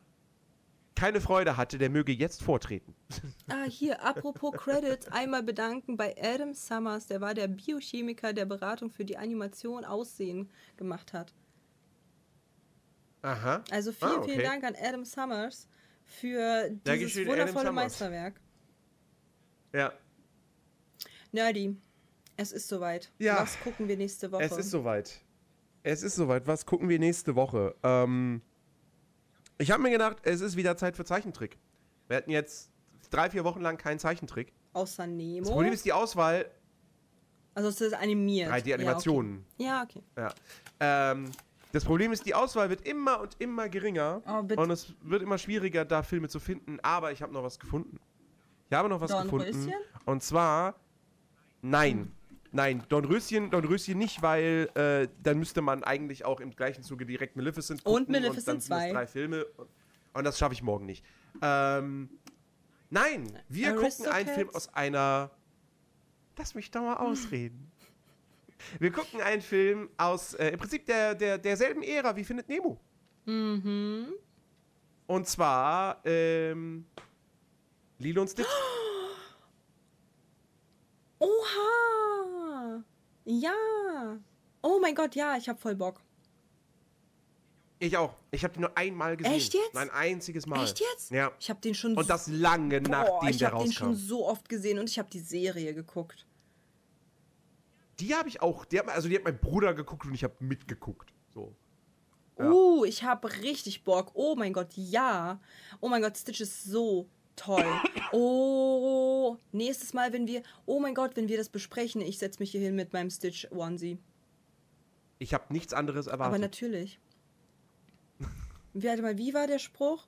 keine Freude hatte, der möge jetzt vortreten. Ah, hier, apropos Credits, einmal bedanken bei Adam Summers, der war der Biochemiker, der Beratung für die Animation Aussehen gemacht hat. Aha. Also vielen, Ah, okay. vielen Dank an Adam Summers für dieses wundervolle. Meisterwerk. Ja, Nerdy, es ist soweit. Ja. Was gucken wir nächste Woche? es ist soweit. Es ist soweit. Was gucken wir nächste Woche? Ähm, ich habe mir gedacht, es ist wieder Zeit für Zeichentrick. Wir hatten jetzt drei, vier Wochen lang keinen Zeichentrick. Außer Nemo. Das Problem ist die Auswahl, also es ist animiert. 3D-Animationen. Ja, okay. Ja. Ähm, das Problem ist, die Auswahl wird immer und immer geringer. Oh, bitte. und es wird immer schwieriger, da Filme zu finden. Aber ich habe noch was gefunden. Ich habe noch was gefunden. Dornröschen? Und zwar, nein. Nein, Dornröschen, Dornröschen nicht, weil äh, dann müsste man eigentlich auch im gleichen Zuge direkt Maleficent gucken. Und Maleficent und dann sind es 2. drei Filme. Und, das schaffe ich morgen nicht. Ähm, nein, wir gucken einen? Film aus einer... Lass mich doch mal ausreden. Wir gucken einen Film aus äh, im Prinzip der, der, derselben Ära wie Findet Nemo. Mhm. Und zwar ähm, Lilo und Stitch. Oha! Ja! Oh mein Gott, ja, ich hab voll Bock. Ich auch. Ich habe den nur einmal gesehen. Echt jetzt? Nur Ein einziges Mal. Echt jetzt? Ja. Ich hab den schon Und das lange Boah, nachdem ich der habe den schon rauskam. so oft gesehen und ich habe die Serie geguckt. Die habe ich auch. Die hat, also die hat mein Bruder geguckt und ich habe mitgeguckt. So. Ja. Uh, ich habe richtig Bock. Oh mein Gott, ja. Oh mein Gott, Stitch ist so toll. Oh, nächstes Mal, wenn wir, oh mein Gott, wenn wir das besprechen, ich setze mich hier hin mit meinem Stitch Onesie. Ich habe nichts anderes Aber erwartet. natürlich. Wie, warte mal, wie war der Spruch?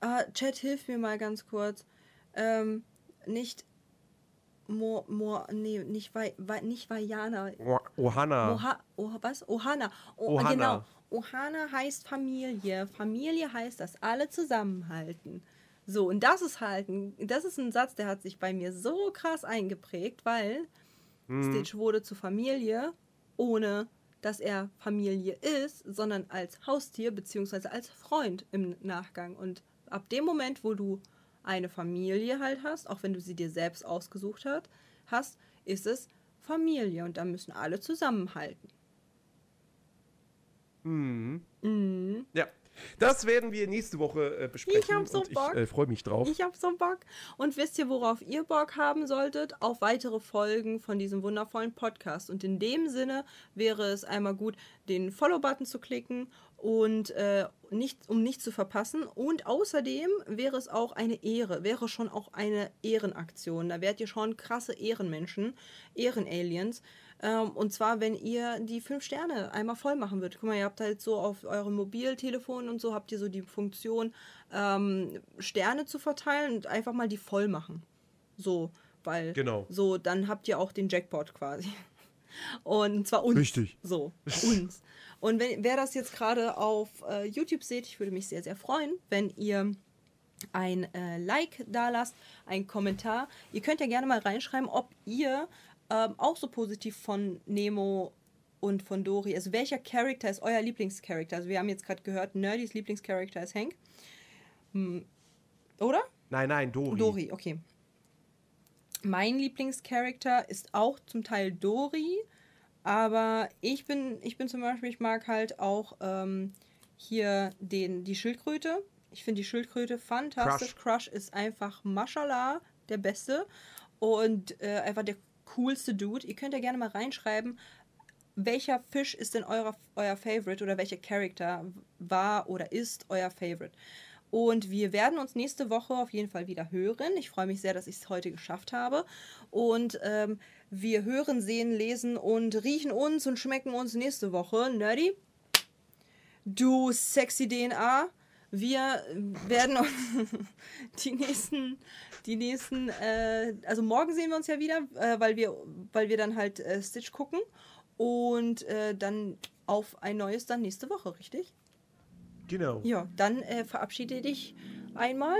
Ah, Chat, hilf mir mal ganz kurz. Ähm, nicht Mo, Mo, nee, nicht, Vai, Vai, nicht Vajana. Oh, Ohana. Oha, oh, was? Ohana. Oh, Ohana. Genau. Ohana heißt Familie. Familie heißt, dass alle zusammenhalten. So, und das ist halt, ein, das ist ein Satz, der hat sich bei mir so krass eingeprägt, weil Mhm. Stitch wurde zu Familie, ohne dass er Familie ist, sondern als Haustier bzw. als Freund im Nachgang. Und ab dem Moment, wo du eine Familie halt hast, auch wenn du sie dir selbst ausgesucht hat, hast, ist es Familie und da müssen alle zusammenhalten. Mhm. Mhm. Ja. Das werden wir nächste Woche äh, besprechen. Ich hab so und Bock. Ich äh, freue mich drauf. Ich hab so Bock. Und wisst ihr, worauf ihr Bock haben solltet? Auf weitere Folgen von diesem wundervollen Podcast. Und in dem Sinne wäre es einmal gut, den Follow-Button zu klicken und äh, nicht, um nichts zu verpassen. Und außerdem wäre es auch eine Ehre, wäre schon auch eine Ehrenaktion. Da wärt ihr schon krasse Ehrenmenschen, Ehrenaliens. Ähm, und zwar, wenn ihr die fünf Sterne einmal voll machen würdet. Guck mal, ihr habt halt so auf eurem Mobiltelefon und so habt ihr so die Funktion, ähm, Sterne zu verteilen und einfach mal die voll machen. So, weil Genau. so, dann habt ihr auch den Jackpot quasi. Und zwar uns. Richtig. So, uns. Und wenn, wer das jetzt gerade auf äh, YouTube seht, ich würde mich sehr, sehr freuen, wenn ihr ein äh, Like da lasst, einen Kommentar. Ihr könnt ja gerne mal reinschreiben, ob ihr ähm, auch so positiv von Nemo und von Dory, also welcher Charakter ist euer Lieblingscharakter? Also wir haben jetzt gerade gehört, Nerdys Lieblingscharakter ist Hank. Hm, oder? Nein, nein, Dori. Dory, okay. Mein Lieblingscharakter ist auch zum Teil Dory, aber ich bin, ich bin zum Beispiel, ich mag halt auch ähm, hier den, die Schildkröte. Ich finde die Schildkröte fantastisch. Crush. Crush ist einfach Mashallah, der Beste und äh, einfach der coolste Dude. Ihr könnt ja gerne mal reinschreiben, welcher Fisch ist denn euer, euer Favorite oder welcher Charakter war oder ist euer Favorite. Und wir werden uns nächste Woche auf jeden Fall wieder hören. Ich freue mich sehr, dass ich es heute geschafft habe. Und ähm, wir hören, sehen, lesen und riechen uns und schmecken uns nächste Woche. Nerdy, du sexy DNA. Wir werden uns die nächsten, die nächsten, äh, also morgen sehen wir uns ja wieder, äh, weil wir, weil wir dann halt äh, Stitch gucken und äh, dann auf ein neues dann nächste Woche, richtig? Genau. Ja, dann äh, verabschiede dich einmal.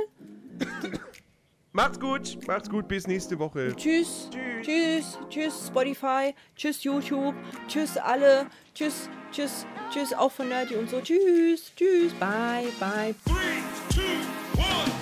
Macht's gut, macht's gut, bis nächste Woche. Tschüss, tschüss, tschüss, tschüss Spotify, tschüss YouTube, tschüss alle, tschüss, tschüss, tschüss auch von Nerdy und so. Tschüss, tschüss, bye, bye. Three, two, one.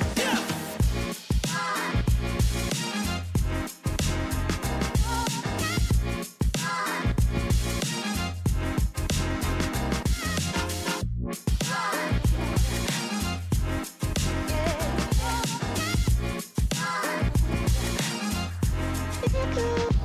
Mexico.